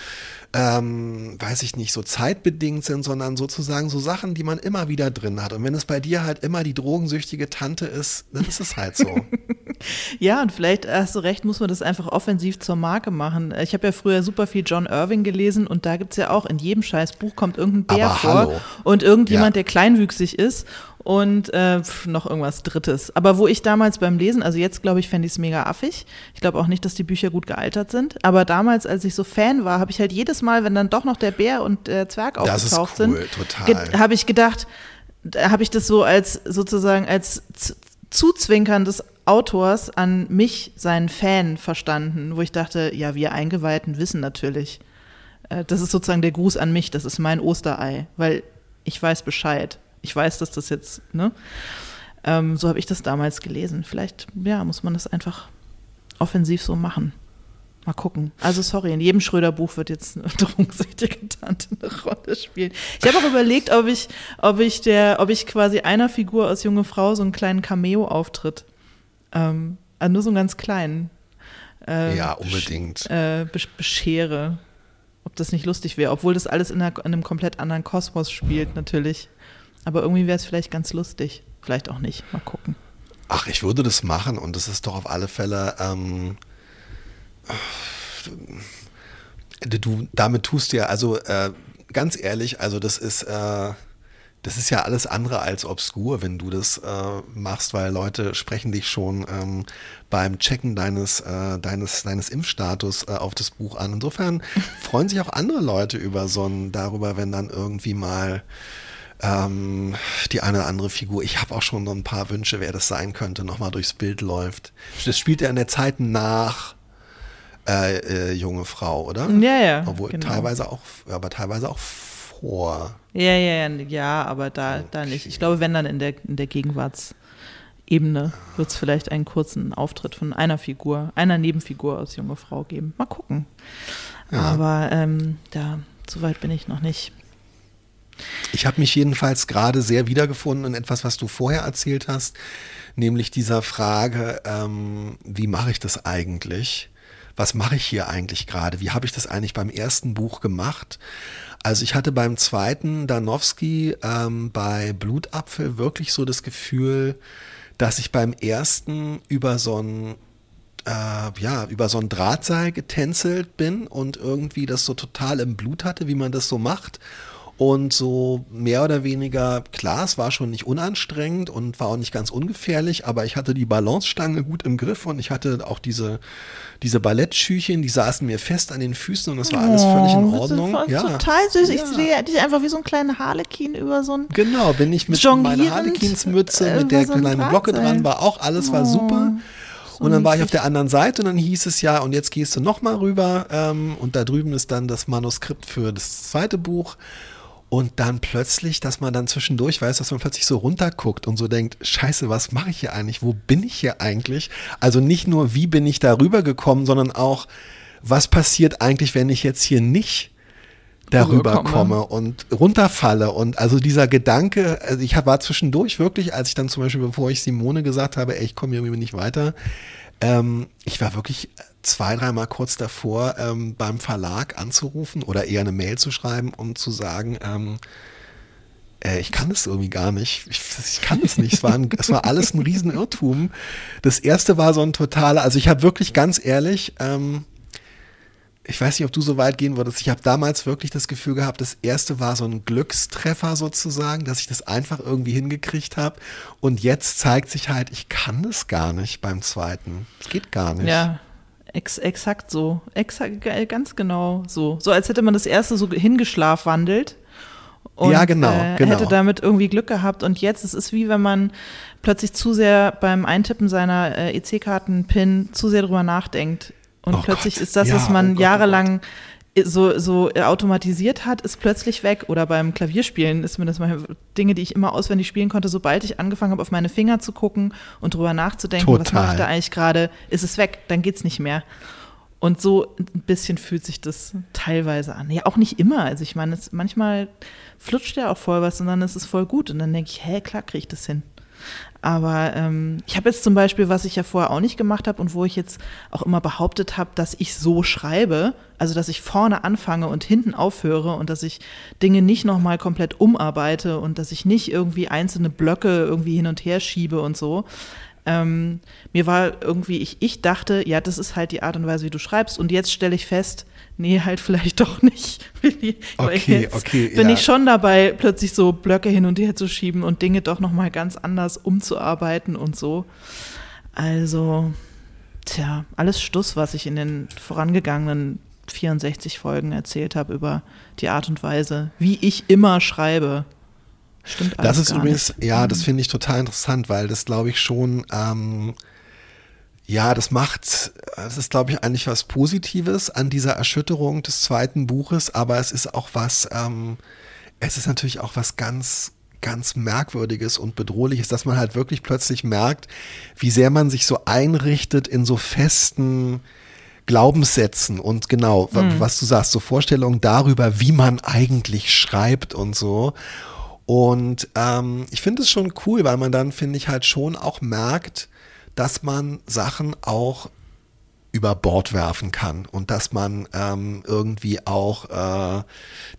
Speaker 2: ähm, weiß ich nicht, so zeitbedingt sind, sondern sozusagen so Sachen, die man immer wieder drin hat. Und wenn es bei dir halt immer die drogensüchtige Tante ist, dann ist es halt so.
Speaker 1: Ja, und vielleicht hast du recht, muss man das einfach offensiv zur Marke machen. Ich habe ja früher super viel John Irving gelesen und da gibt's ja auch, in jedem scheiß Buch kommt irgendein Bär
Speaker 2: Aber
Speaker 1: vor
Speaker 2: hallo.
Speaker 1: und irgendjemand,
Speaker 2: Ja.
Speaker 1: der kleinwüchsig ist und äh, pf, noch irgendwas Drittes. Aber wo ich damals beim Lesen, also jetzt glaube ich, fände ich es mega affig. Ich glaube auch nicht, dass die Bücher gut gealtert sind. Aber damals, als ich so Fan war, habe ich halt jedes Mal, wenn dann doch noch der Bär und der Zwerg
Speaker 2: Das ist
Speaker 1: aufgetaucht
Speaker 2: cool,
Speaker 1: sind, habe ich gedacht, da habe ich das so als sozusagen als Zuzwinkern des Autors an mich, seinen Fan, verstanden, wo ich dachte, ja, wir Eingeweihten wissen natürlich. Äh, Das ist sozusagen der Gruß an mich, das ist mein Osterei, weil ich weiß Bescheid. Ich weiß, dass das jetzt, ne? Ähm, so habe ich das damals gelesen. Vielleicht, ja, muss man das einfach offensiv so machen. Mal gucken. Also sorry, in jedem Schröder-Buch wird jetzt eine drogensüchtige Tante eine Rolle spielen. Ich habe auch überlegt, ob ich, ob ich der, ob ich quasi einer Figur aus junge Frau so einen kleinen Cameo-Auftritt, ähm, also nur so einen ganz kleinen, äh,
Speaker 2: ja, unbedingt.
Speaker 1: äh, besch- beschere. Ob das nicht lustig wäre, obwohl das alles in, einer, in einem komplett anderen Kosmos spielt, natürlich. Aber irgendwie wäre es vielleicht ganz lustig. Vielleicht auch nicht. Mal gucken.
Speaker 2: Ach, ich würde das machen und das ist doch auf alle Fälle. Ähm, du, damit tust du ja, also äh, ganz ehrlich, also das ist, äh, das ist ja alles andere als obskur, wenn du das äh, machst, weil Leute sprechen dich schon ähm, beim Checken deines, äh, deines, deines Impfstatus äh, auf das Buch an. Insofern freuen sich auch andere Leute über so ein, darüber, wenn dann irgendwie mal ähm, die eine oder andere Figur. Ich habe auch schon noch ein paar Wünsche, wer das sein könnte, nochmal durchs Bild läuft. Das spielt ja in der Zeit nach äh, äh, junge Frau, oder?
Speaker 1: Ja, ja.
Speaker 2: Obwohl
Speaker 1: genau.
Speaker 2: teilweise auch, aber teilweise auch vor.
Speaker 1: Ja, ja, ja, ja, aber da, okay. da nicht. Ich glaube, wenn dann in der, in der Gegenwartsebene wird es vielleicht einen kurzen Auftritt von einer Figur, einer Nebenfigur aus junge Frau geben. Mal gucken. Ja. Aber ähm, da, so weit bin ich noch nicht.
Speaker 2: Ich habe mich jedenfalls gerade sehr wiedergefunden in etwas, was du vorher erzählt hast, nämlich dieser Frage, ähm, wie mache ich das eigentlich? Was mache ich hier eigentlich gerade? Wie habe ich das eigentlich beim ersten Buch gemacht? Also ich hatte beim zweiten Danowski ähm, bei Blutapfel wirklich so das Gefühl, dass ich beim ersten über so ein äh, ja, über so ein Drahtseil getänzelt bin und irgendwie das so total im Blut hatte, wie man das so macht und so mehr oder weniger, klar, es war schon nicht unanstrengend und war auch nicht ganz ungefährlich, aber ich hatte die Balancestange gut im Griff und ich hatte auch diese, diese Ballettschüchen, die saßen mir fest an den Füßen und das war alles völlig in oh, Ordnung. Das
Speaker 1: ja. total süß. Ja. Ich sehe dich einfach wie so ein kleiner Harlekin über so ein.
Speaker 2: Genau, bin ich mit meiner Harlekinsmütze, mit der so kleinen Glocke dran, war auch alles war oh. super. und dann war ich auf der anderen Seite und dann hieß es ja, und jetzt gehst du nochmal rüber ähm, und da drüben ist dann das Manuskript für das zweite Buch. Und dann plötzlich, dass man dann zwischendurch weiß, dass man plötzlich so runterguckt und so denkt, scheiße, was mache ich hier eigentlich? Wo bin ich hier eigentlich? Also nicht nur, wie bin ich da rübergekommen, sondern auch, was passiert eigentlich, wenn ich jetzt hier nicht darüber komme und runterfalle. Und also dieser Gedanke, also ich war zwischendurch wirklich, als ich dann zum Beispiel, bevor ich Simone gesagt habe, ey, ich komme irgendwie nicht weiter, ähm, ich war wirklich zwei, dreimal kurz davor, ähm, beim Verlag anzurufen oder eher eine Mail zu schreiben, um zu sagen, ähm, äh, ich kann das irgendwie gar nicht. Ich, ich kann das nicht. Es war, ein, es war alles ein Riesenirrtum. Das erste war so ein totaler, also ich habe wirklich ganz ehrlich, ähm, ich weiß nicht, ob du so weit gehen würdest. Ich habe damals wirklich das Gefühl gehabt, das erste war so ein Glückstreffer sozusagen, dass ich das einfach irgendwie hingekriegt habe. Und jetzt zeigt sich halt, ich kann das gar nicht beim zweiten. Es geht gar nicht.
Speaker 1: Ja, Ex exakt so. Exakt, ganz genau so. So als hätte man das erste so hingeschlafwandelt. Und,
Speaker 2: ja, genau, äh, genau.
Speaker 1: Hätte damit irgendwie Glück gehabt. Und jetzt, es ist wie wenn man plötzlich zu sehr beim Eintippen seiner äh, EC-Karten-Pin zu sehr drüber nachdenkt. Und oh plötzlich Gott. ist das, ja, was man oh Gott, oh jahrelang oh so, so automatisiert hat, ist plötzlich weg. Oder beim Klavierspielen ist mir das mal Dinge, die ich immer auswendig spielen konnte, sobald ich angefangen habe, auf meine Finger zu gucken und drüber nachzudenken, Total. was mache ich da eigentlich gerade, ist es weg, dann geht's nicht mehr. Und so ein bisschen fühlt sich das teilweise an. Ja, auch nicht immer. Also ich meine, es, manchmal flutscht ja auch voll was und dann ist es voll gut. Und dann denke ich, hä, klar kriege ich das hin. Aber ähm, ich habe jetzt zum Beispiel, was ich ja vorher auch nicht gemacht habe und wo ich jetzt auch immer behauptet habe, dass ich so schreibe, also dass ich vorne anfange und hinten aufhöre und dass ich Dinge nicht nochmal komplett umarbeite und dass ich nicht irgendwie einzelne Blöcke irgendwie hin und her schiebe und so. Ähm, mir war irgendwie, ich, ich dachte, ja, das ist halt die Art und Weise, wie du schreibst. Und jetzt stelle ich fest, nee, halt vielleicht doch nicht.
Speaker 2: okay, jetzt okay.
Speaker 1: Bin ja. ich schon dabei, plötzlich so Blöcke hin und her zu schieben und Dinge doch nochmal ganz anders umzuarbeiten und so. Also, tja, alles Stuss, was ich in den vorangegangenen 64 Folgen erzählt habe über die Art und Weise, wie ich immer schreibe. Stimmt
Speaker 2: Das ist übrigens, nicht. ja, das mhm. finde ich total interessant, weil das glaube ich schon, ähm, ja, das macht, das ist glaube ich eigentlich was Positives an dieser Erschütterung des zweiten Buches, aber es ist auch was, ähm, es ist natürlich auch was ganz, ganz Merkwürdiges und Bedrohliches, dass man halt wirklich plötzlich merkt, wie sehr man sich so einrichtet in so festen, Glaubenssätzen und genau, mhm. was du sagst, so Vorstellungen darüber, wie man eigentlich schreibt und so. Und ähm, ich finde es schon cool, weil man dann, finde ich, halt schon auch merkt, dass man Sachen auch über Bord werfen kann und dass man ähm, irgendwie auch, äh,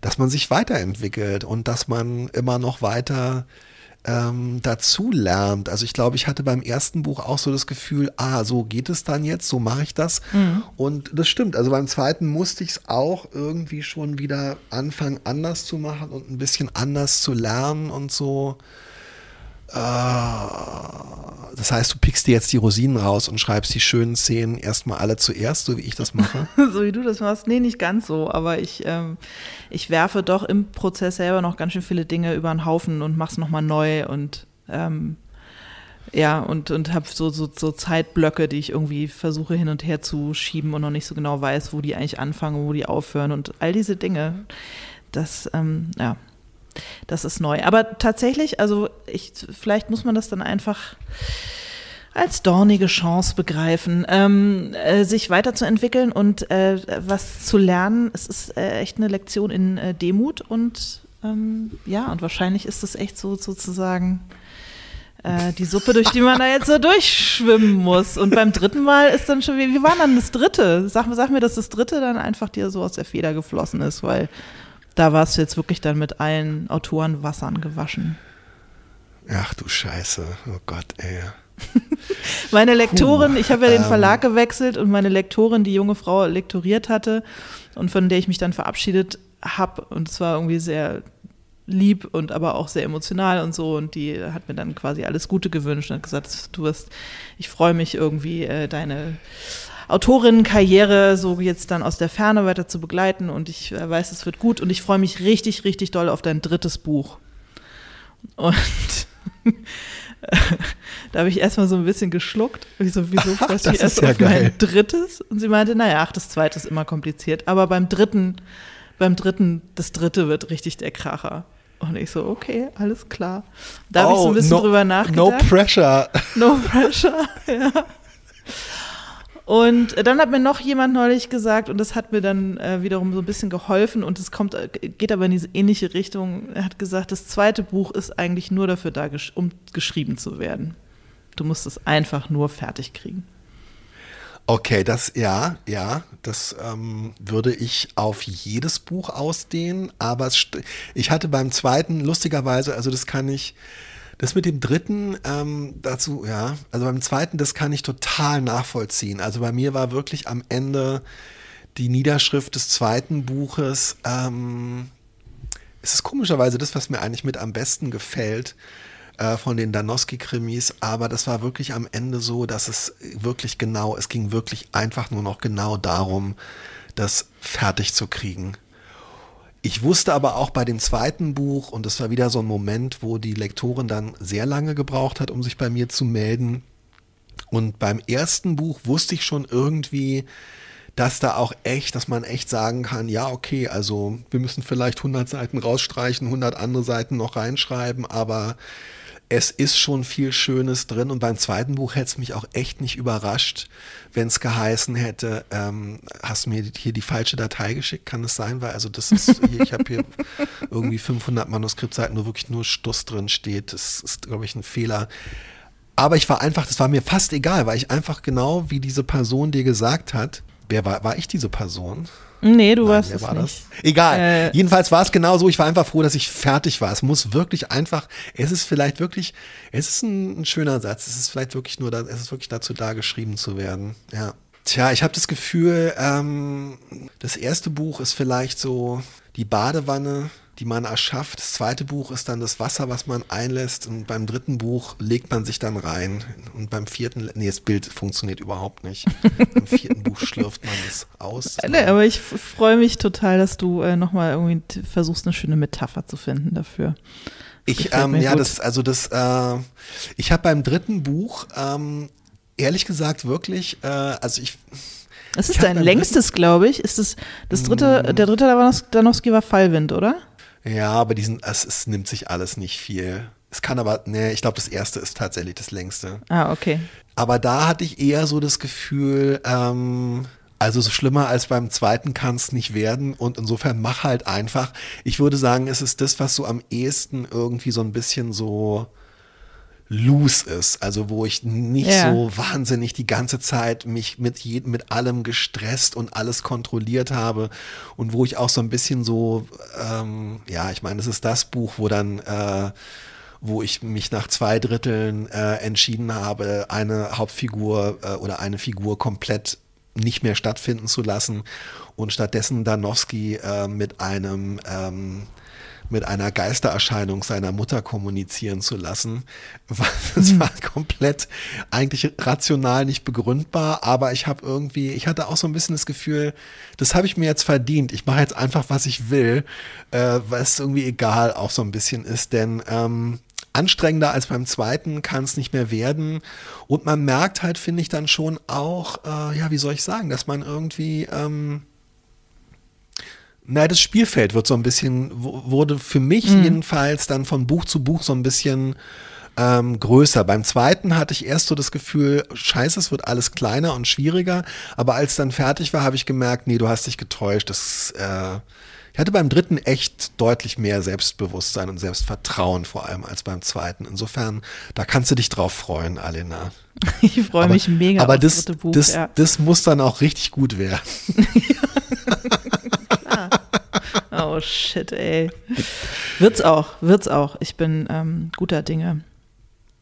Speaker 2: dass man sich weiterentwickelt und dass man immer noch weiter ähm, dazu lernt. Also ich glaube, ich hatte beim ersten Buch auch so das Gefühl, ah, so geht es dann jetzt, so mache ich das. Mhm. Und das stimmt. Also beim zweiten musste ich es auch irgendwie schon wieder anfangen, anders zu machen und ein bisschen anders zu lernen und so. Das heißt, du pickst dir jetzt die Rosinen raus und schreibst die schönen Szenen erstmal alle zuerst, so wie ich das mache?
Speaker 1: so wie du das machst? Nee, nicht ganz so, aber ich, ähm, ich werfe doch im Prozess selber noch ganz schön viele Dinge über den Haufen und mach's nochmal neu und ähm, ja, und, und habe so, so, so Zeitblöcke, die ich irgendwie versuche hin und her zu schieben und noch nicht so genau weiß, wo die eigentlich anfangen, wo die aufhören und all diese Dinge. Das, ähm, ja, das ist neu. Aber tatsächlich, also ich, vielleicht muss man das dann einfach als dornige Chance begreifen, ähm, äh, sich weiterzuentwickeln und äh, was zu lernen. Es ist äh, echt eine Lektion in äh, Demut und ähm, ja, und wahrscheinlich ist es echt so sozusagen äh, die Suppe, durch die man da jetzt so durchschwimmen muss. Und beim dritten Mal ist dann schon, wie, wie war dann das dritte? Sag, sag mir, dass das dritte dann einfach dir so aus der Feder geflossen ist, weil da warst du jetzt wirklich dann mit allen Autoren Wassern gewaschen.
Speaker 2: Ach du Scheiße, oh Gott, ey.
Speaker 1: meine Lektorin, Puh, ich habe ja den ähm, Verlag gewechselt und meine Lektorin, die junge Frau lektoriert hatte und von der ich mich dann verabschiedet habe und es war irgendwie sehr lieb und aber auch sehr emotional und so und die hat mir dann quasi alles Gute gewünscht und hat gesagt, du wirst, ich freue mich irgendwie äh, deine Autorinnenkarriere so jetzt dann aus der Ferne weiter zu begleiten und ich äh, weiß, es wird gut und ich freue mich richtig, richtig doll auf dein drittes Buch. Und da habe ich erstmal so ein bisschen geschluckt. Ich so, wieso freust du dich erst ja auf geil. mein drittes? Und sie meinte, naja, ach, das zweite ist immer kompliziert. Aber beim dritten, beim dritten, das dritte wird richtig der Kracher. Und ich so, okay, alles klar. Da habe oh, ich so ein bisschen no, drüber nachgedacht.
Speaker 2: No pressure.
Speaker 1: No pressure, ja. Und dann hat mir noch jemand neulich gesagt, und das hat mir dann äh, wiederum so ein bisschen geholfen, und es kommt, äh, geht aber in diese ähnliche Richtung. Er hat gesagt, das zweite Buch ist eigentlich nur dafür da, um geschrieben zu werden. Du musst es einfach nur fertig kriegen.
Speaker 2: Okay, das ja, ja, das ähm, würde ich auf jedes Buch ausdehnen, aber ich hatte beim zweiten lustigerweise, also das kann ich das mit dem dritten, ähm, dazu, ja, also beim zweiten, das kann ich total nachvollziehen. Also bei mir war wirklich am Ende die Niederschrift des zweiten Buches, ähm, es ist komischerweise das, was mir eigentlich mit am besten gefällt äh, von den Danowski-Krimis, aber das war wirklich am Ende so, dass es wirklich genau, es ging wirklich einfach nur noch genau darum, das fertig zu kriegen. Ich wusste aber auch bei dem zweiten Buch, und das war wieder so ein Moment, wo die Lektorin dann sehr lange gebraucht hat, um sich bei mir zu melden. Und beim ersten Buch wusste ich schon irgendwie, dass da auch echt, dass man echt sagen kann, ja, okay, also wir müssen vielleicht 100 Seiten rausstreichen, 100 andere Seiten noch reinschreiben, aber es ist schon viel Schönes drin und beim zweiten Buch hätte es mich auch echt nicht überrascht, wenn es geheißen hätte, ähm, hast du mir hier die falsche Datei geschickt, kann es sein, weil also das ist, hier, ich habe hier irgendwie 500 Manuskriptseiten, wo wirklich nur Stuss drin steht, das ist, glaube ich, ein Fehler. Aber ich war einfach, das war mir fast egal, weil ich einfach genau wie diese Person dir gesagt hat, wer war, war ich diese Person?
Speaker 1: Nee, du Nein, warst es war nicht.
Speaker 2: Das? Egal. Äh, Jedenfalls war es genau so. Ich war einfach froh, dass ich fertig war. Es muss wirklich einfach, es ist vielleicht wirklich, es ist ein, ein schöner Satz. Es ist vielleicht wirklich nur, da, es ist wirklich dazu da, geschrieben zu werden. Ja. Tja, ich habe das Gefühl, ähm, das erste Buch ist vielleicht so die Badewanne die man erschafft. Das zweite Buch ist dann das Wasser, was man einlässt. Und beim dritten Buch legt man sich dann rein. Und beim vierten, nee, das Bild funktioniert überhaupt nicht. beim vierten Buch schlürft man es aus.
Speaker 1: Nee, aber ich freue mich total, dass du äh, nochmal irgendwie versuchst, eine schöne Metapher zu finden dafür.
Speaker 2: ich, ähm, ja, gut. das, also das, äh, ich habe beim dritten Buch, ähm, ehrlich gesagt, wirklich, äh, also ich,
Speaker 1: es ist dein längstes, glaube ich. Ist das, das dritte, mm. der dritte Danowski war Fallwind, oder?
Speaker 2: Ja, aber diesen, es, es nimmt sich alles nicht viel. Es kann aber, nee, ich glaube, das erste ist tatsächlich das längste.
Speaker 1: Ah, okay.
Speaker 2: Aber da hatte ich eher so das Gefühl, ähm, also so schlimmer als beim zweiten kann es nicht werden und insofern mach halt einfach. Ich würde sagen, es ist das, was so am ehesten irgendwie so ein bisschen so loose ist, also wo ich nicht ja. so wahnsinnig die ganze Zeit mich mit jedem, mit allem gestresst und alles kontrolliert habe und wo ich auch so ein bisschen so, ähm, ja, ich meine, es ist das Buch, wo dann äh, wo ich mich nach zwei Dritteln äh, entschieden habe, eine Hauptfigur äh, oder eine Figur komplett nicht mehr stattfinden zu lassen und stattdessen Danowski äh, mit einem ähm, mit einer Geistererscheinung seiner Mutter kommunizieren zu lassen. Das mhm. war komplett eigentlich rational nicht begründbar, aber ich habe irgendwie, ich hatte auch so ein bisschen das Gefühl, das habe ich mir jetzt verdient. Ich mache jetzt einfach, was ich will, äh, weil es irgendwie egal auch so ein bisschen ist, denn ähm, anstrengender als beim zweiten kann es nicht mehr werden. Und man merkt halt, finde ich dann schon auch, äh, ja, wie soll ich sagen, dass man irgendwie ähm, na, das Spielfeld wird so ein bisschen, wurde für mich mhm. jedenfalls dann von Buch zu Buch so ein bisschen ähm, größer. Beim zweiten hatte ich erst so das Gefühl, scheiße, es wird alles kleiner und schwieriger. Aber als dann fertig war, habe ich gemerkt, nee, du hast dich getäuscht. Das, äh, ich hatte beim dritten echt deutlich mehr Selbstbewusstsein und Selbstvertrauen vor allem als beim zweiten. Insofern, da kannst du dich drauf freuen, Alena.
Speaker 1: Ich freue mich mega
Speaker 2: aber auf das dritte Buch. Das, ja. das muss dann auch richtig gut werden.
Speaker 1: Oh shit, ey. Wird's auch, wird's auch. Ich bin ähm, guter Dinge.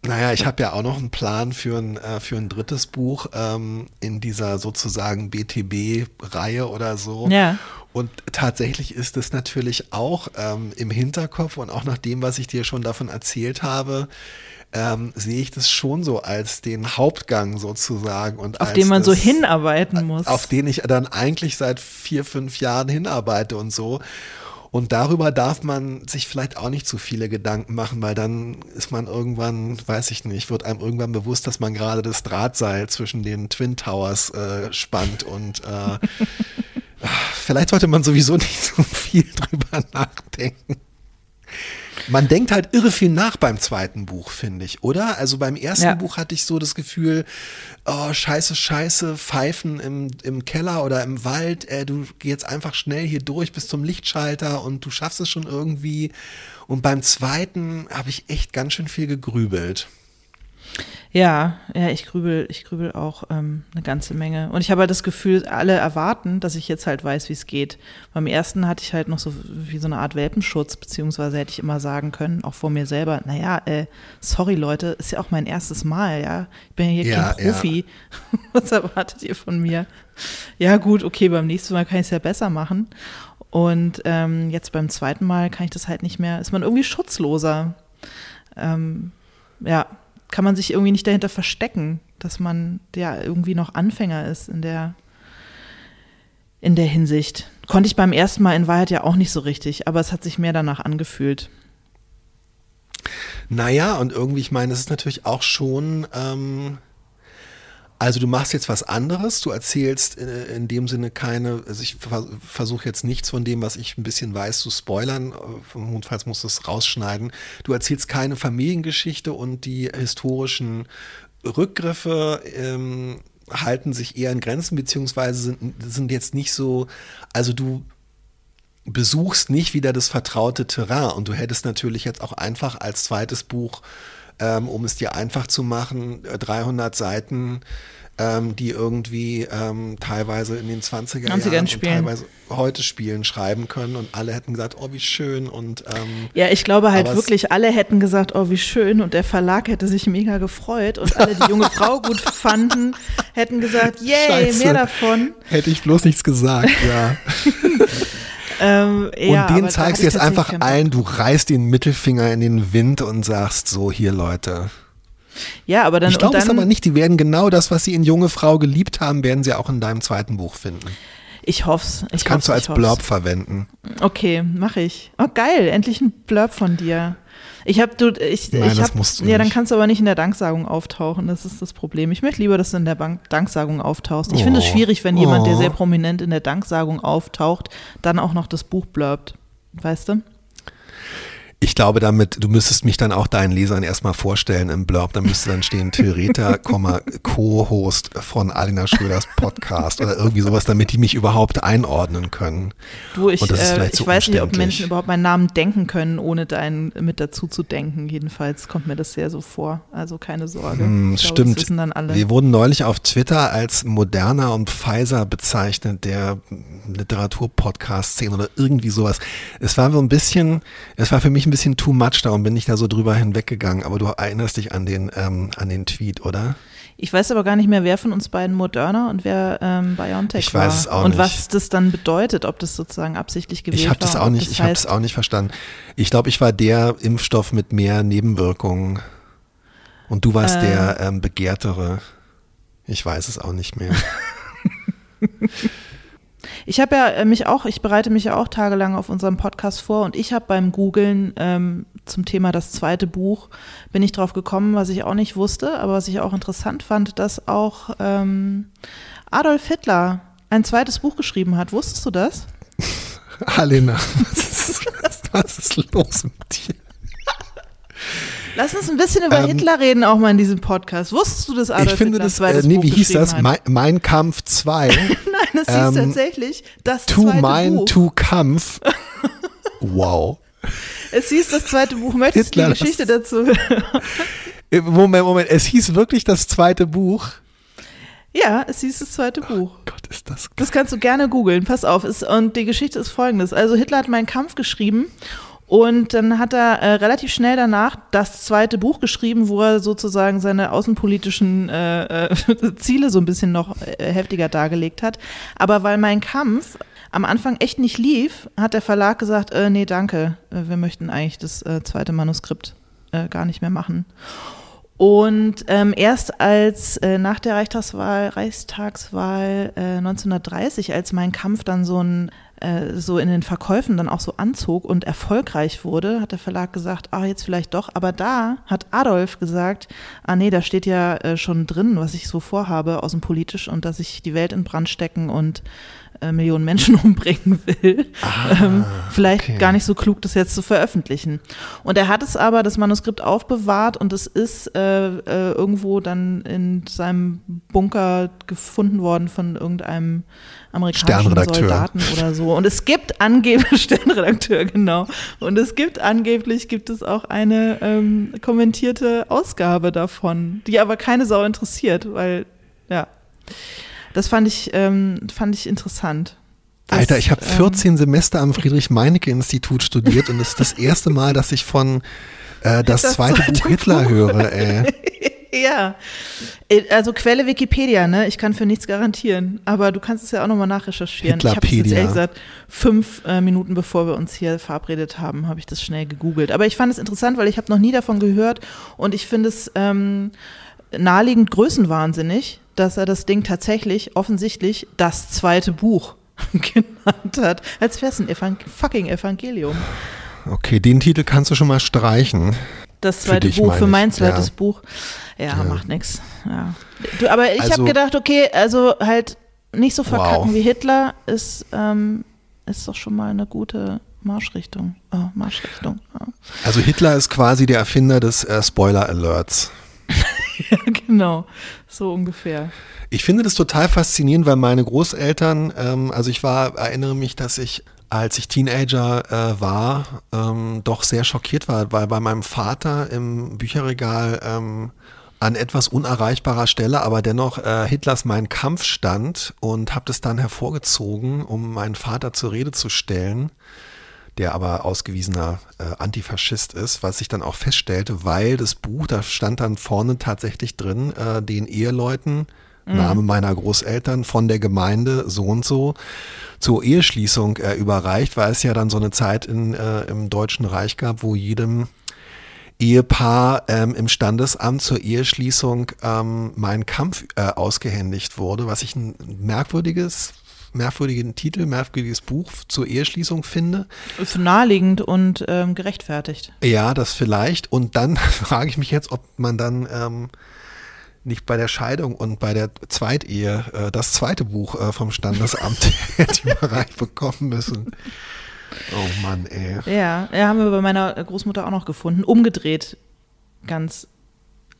Speaker 2: Naja, ich habe ja auch noch einen Plan für ein, äh, für ein drittes Buch ähm, in dieser sozusagen BTB-Reihe oder so.
Speaker 1: Ja.
Speaker 2: Und tatsächlich ist es natürlich auch ähm, im Hinterkopf und auch nach dem, was ich dir schon davon erzählt habe, ähm, sehe ich das schon so als den Hauptgang sozusagen. Und
Speaker 1: auf den man das, so hinarbeiten muss.
Speaker 2: Auf den ich dann eigentlich seit vier, fünf Jahren hinarbeite und so. Und darüber darf man sich vielleicht auch nicht zu viele Gedanken machen, weil dann ist man irgendwann, weiß ich nicht, wird einem irgendwann bewusst, dass man gerade das Drahtseil zwischen den Twin Towers äh, spannt und äh, vielleicht sollte man sowieso nicht so viel drüber nachdenken. Man denkt halt irre viel nach beim zweiten Buch, finde ich, oder? Also beim ersten ja. Buch hatte ich so das Gefühl, oh, scheiße, scheiße, Pfeifen im, im Keller oder im Wald, äh, du geh jetzt einfach schnell hier durch bis zum Lichtschalter und du schaffst es schon irgendwie. Und beim zweiten habe ich echt ganz schön viel gegrübelt.
Speaker 1: Ja, ja, ich grübel, ich grübel auch ähm, eine ganze Menge. Und ich habe halt das Gefühl, alle erwarten, dass ich jetzt halt weiß, wie es geht. Beim ersten hatte ich halt noch so wie so eine Art Welpenschutz, beziehungsweise hätte ich immer sagen können, auch vor mir selber, naja, äh, sorry Leute, ist ja auch mein erstes Mal, ja. Ich bin ja hier ja, kein Profi. Ja. Was erwartet ihr von mir? Ja, gut, okay, beim nächsten Mal kann ich es ja besser machen. Und ähm, jetzt beim zweiten Mal kann ich das halt nicht mehr, ist man irgendwie schutzloser. Ähm, ja, kann man sich irgendwie nicht dahinter verstecken, dass man ja irgendwie noch Anfänger ist in der, in der Hinsicht. Konnte ich beim ersten Mal in Wahrheit ja auch nicht so richtig, aber es hat sich mehr danach angefühlt.
Speaker 2: Naja, und irgendwie, ich meine, es ist natürlich auch schon ähm, also du machst jetzt was anderes, du erzählst äh, in dem Sinne keine, also ich versuche jetzt nichts von dem, was ich ein bisschen weiß, zu spoilern, notfalls musst du es rausschneiden. Du erzählst keine Familiengeschichte und die historischen Rückgriffe ähm, halten sich eher in Grenzen, beziehungsweise sind, sind jetzt nicht so, also du besuchst nicht wieder das vertraute Terrain und du hättest natürlich jetzt auch einfach als zweites Buch ähm, um es dir einfach zu machen, 300 äh, Seiten ähm, die irgendwie ähm, teilweise in den 20er, 20er Jahren und teilweise heute spielen, schreiben können und alle hätten gesagt, oh wie schön und ähm,
Speaker 1: Ja, ich glaube halt wirklich, alle hätten gesagt, oh wie schön und der Verlag hätte sich mega gefreut und alle, die junge Frau gut fanden, hätten gesagt, yay, Scheiße. mehr davon.
Speaker 2: Hätte ich bloß nichts gesagt, ja. Ähm, ja, und den zeigst du jetzt einfach allen, du reißt den Mittelfinger in den Wind und sagst so, hier Leute.
Speaker 1: Ja, aber dann.
Speaker 2: Ich glaube es aber nicht, die werden genau das, was sie in Junge Frau geliebt haben, werden sie auch in deinem zweiten Buch finden.
Speaker 1: Ich hoff's.
Speaker 2: Das kannst hoff's, du als Blurb verwenden.
Speaker 1: Okay, mache ich. Oh, geil, endlich ein Blurb von dir. Ich habe du ich
Speaker 2: Nein,
Speaker 1: ich
Speaker 2: hab, musst
Speaker 1: du ja, dann kannst du aber nicht in der Danksagung auftauchen, das ist das Problem. Ich möchte lieber, dass du in der Bank Danksagung auftauchst. Ich oh. finde es schwierig, wenn jemand, der sehr oh. prominent in der Danksagung auftaucht, dann auch noch das Buch blurbt. Weißt du?
Speaker 2: Ich glaube damit, du müsstest mich dann auch deinen Lesern erstmal vorstellen im Blurb. Da müsste dann stehen Rether, Co-Host von Alina Schröders Podcast oder irgendwie sowas, damit die mich überhaupt einordnen können.
Speaker 1: Du, ich, äh, ich weiß nicht, ob Menschen überhaupt meinen Namen denken können, ohne deinen mit dazu zu denken. Jedenfalls kommt mir das sehr so vor. Also keine Sorge.
Speaker 2: Hm, glaube, stimmt. Wir wurden neulich auf Twitter als Moderna und Pfizer bezeichnet, der Literatur-Podcast-Szene oder irgendwie sowas. Es war so ein bisschen, es war für mich ein bisschen too much, darum bin ich da so drüber hinweggegangen. Aber du erinnerst dich an den, ähm, an den Tweet, oder?
Speaker 1: Ich weiß aber gar nicht mehr, wer von uns beiden Moderna und wer ähm, BioNTech
Speaker 2: ich weiß es auch
Speaker 1: und
Speaker 2: nicht.
Speaker 1: was das dann bedeutet, ob das sozusagen absichtlich gewählt
Speaker 2: ich habe das
Speaker 1: war,
Speaker 2: auch nicht,
Speaker 1: das
Speaker 2: ich habe das auch nicht verstanden. Ich glaube, ich war der Impfstoff mit mehr Nebenwirkungen und du warst
Speaker 1: Äh.
Speaker 2: der ähm, begehrtere. Ich weiß es auch nicht mehr.
Speaker 1: Ich habe ja äh, mich auch, ich bereite mich ja auch tagelang auf unserem Podcast vor und ich habe beim Googlen ähm, zum Thema das zweite Buch, bin ich drauf gekommen, was ich auch nicht wusste, aber was ich auch interessant fand, dass auch ähm, Adolf Hitler ein zweites Buch geschrieben hat. Wusstest du das?
Speaker 2: Alena, was ist, was ist los mit dir?
Speaker 1: Lass uns ein bisschen über
Speaker 2: Ähm,
Speaker 1: Hitler reden, auch mal in diesem Podcast. Wusstest du, dass Adolf
Speaker 2: ich finde
Speaker 1: Hitler
Speaker 2: das, äh, nee,
Speaker 1: Buch
Speaker 2: wie hieß
Speaker 1: geschrieben
Speaker 2: das?
Speaker 1: hat?
Speaker 2: Mein, mein Kampf 2.
Speaker 1: Das hieß
Speaker 2: Ähm,
Speaker 1: tatsächlich das
Speaker 2: to
Speaker 1: zweite
Speaker 2: mein,
Speaker 1: Buch.
Speaker 2: to Kampf. Wow.
Speaker 1: Es hieß das zweite Buch. Möchtest
Speaker 2: Hitler,
Speaker 1: du die Geschichte dazu hören?
Speaker 2: Äh, Moment, Moment. Es hieß wirklich das zweite Buch.
Speaker 1: Ja, es hieß das zweite Buch.
Speaker 2: Gott, ist das
Speaker 1: Das kannst du gerne googeln, pass auf. Es, und die Geschichte ist folgendes. Also Hitler hat meinen Kampf geschrieben und dann hat er äh, relativ schnell danach das zweite Buch geschrieben, wo er sozusagen seine außenpolitischen äh, äh, Ziele so ein bisschen noch äh, heftiger dargelegt hat. Aber weil mein Kampf am Anfang echt nicht lief, hat der Verlag gesagt, äh, nee, danke, äh, wir möchten eigentlich das zweite Manuskript gar nicht mehr machen. Und ähm, erst als äh, nach der Reichstagswahl, Reichstagswahl äh, 1930, als mein Kampf dann so ein äh, so in den Verkäufen dann auch so anzog und erfolgreich wurde, hat der Verlag gesagt, ah, jetzt vielleicht doch. Aber da hat Adolf gesagt, ah nee, da steht ja äh, schon drin, was ich so vorhabe, außenpolitisch und dass ich die Welt in Brand stecken und äh, Millionen Menschen umbringen will. ähm, vielleicht
Speaker 2: okay.
Speaker 1: gar nicht so klug, das jetzt zu veröffentlichen. Und er hat es aber, das Manuskript aufbewahrt und es ist irgendwo dann in seinem Bunker gefunden worden von irgendeinem amerikanischen
Speaker 2: Sternredakteur.
Speaker 1: Soldaten oder so. Und es gibt angeblich, Sternredakteur, genau. Und es gibt angeblich, gibt es auch eine ähm, kommentierte Ausgabe davon, die aber keine Sau interessiert, weil, ja. Das fand ich, ähm, fand ich interessant. Das,
Speaker 2: Alter, ich habe
Speaker 1: ähm,
Speaker 2: 14 Semester am Friedrich-Meinecke-Institut studiert und es ist das erste Mal, dass ich von äh, das,
Speaker 1: Das
Speaker 2: zweite
Speaker 1: zweite
Speaker 2: Buch Hitler
Speaker 1: Buch.
Speaker 2: höre, ey.
Speaker 1: Ja, Äh, also Quelle Wikipedia, ne? Ich kann für nichts garantieren, aber du kannst es ja auch nochmal nachrecherchieren. Ich habe es jetzt ehrlich gesagt fünf äh, Minuten bevor wir uns hier verabredet haben, habe ich das schnell gegoogelt. Aber ich fand es interessant, weil ich habe noch nie davon gehört und ich finde es ähm, naheliegend größenwahnsinnig, dass er das Ding tatsächlich offensichtlich das zweite Buch genannt hat, als wäre es ein Evang fucking Evangelium.
Speaker 2: Okay, den Titel kannst du schon mal streichen.
Speaker 1: Das zweite Buch, für
Speaker 2: ich,
Speaker 1: mein zweites
Speaker 2: ja.
Speaker 1: Buch. Ja, macht nix. Ja. Du, aber ich
Speaker 2: Also-
Speaker 1: habe gedacht, okay, also halt nicht so verkacken
Speaker 2: Wow.
Speaker 1: wie Hitler ist, ähm, ist doch schon mal eine gute Marschrichtung. Oh, Marschrichtung. Ja.
Speaker 2: Also Hitler ist quasi der Erfinder des äh, Spoiler-Alerts.
Speaker 1: ja, genau. So ungefähr.
Speaker 2: Ich finde das total faszinierend, weil meine Großeltern, ähm, also ich war, erinnere mich, dass ich, als ich Teenager äh, war, ähm, doch sehr schockiert war, weil bei meinem Vater im Bücherregal ähm, an etwas unerreichbarer Stelle, aber dennoch äh, Hitlers Mein Kampf stand und habe das dann hervorgezogen, um meinen Vater zur Rede zu stellen der aber ausgewiesener äh, Antifaschist ist, was ich dann auch feststellte, weil das Buch, da stand dann vorne tatsächlich drin, äh, den Eheleuten, Name meiner Großeltern, von der Gemeinde so und so zur Eheschließung äh, überreicht, weil es ja dann so eine Zeit in, äh, im Deutschen Reich gab, wo jedem Ehepaar ähm, im Standesamt zur Eheschließung ähm, mein Kampf äh, ausgehändigt wurde, was ich ein merkwürdiges, merkwürdigen Titel, merkwürdiges Buch zur Eheschließung finde.
Speaker 1: Ist naheliegend und ähm, gerechtfertigt.
Speaker 2: Ja, das vielleicht. Und dann frage ich mich jetzt, ob man dann ähm, nicht bei der Scheidung und bei der Zweitehe äh, das zweite Buch äh, vom Standesamt hätte überreicht bekommen müssen. Oh Mann, ey.
Speaker 1: Ja, ja, haben wir bei meiner Großmutter auch noch gefunden. Umgedreht. Ganz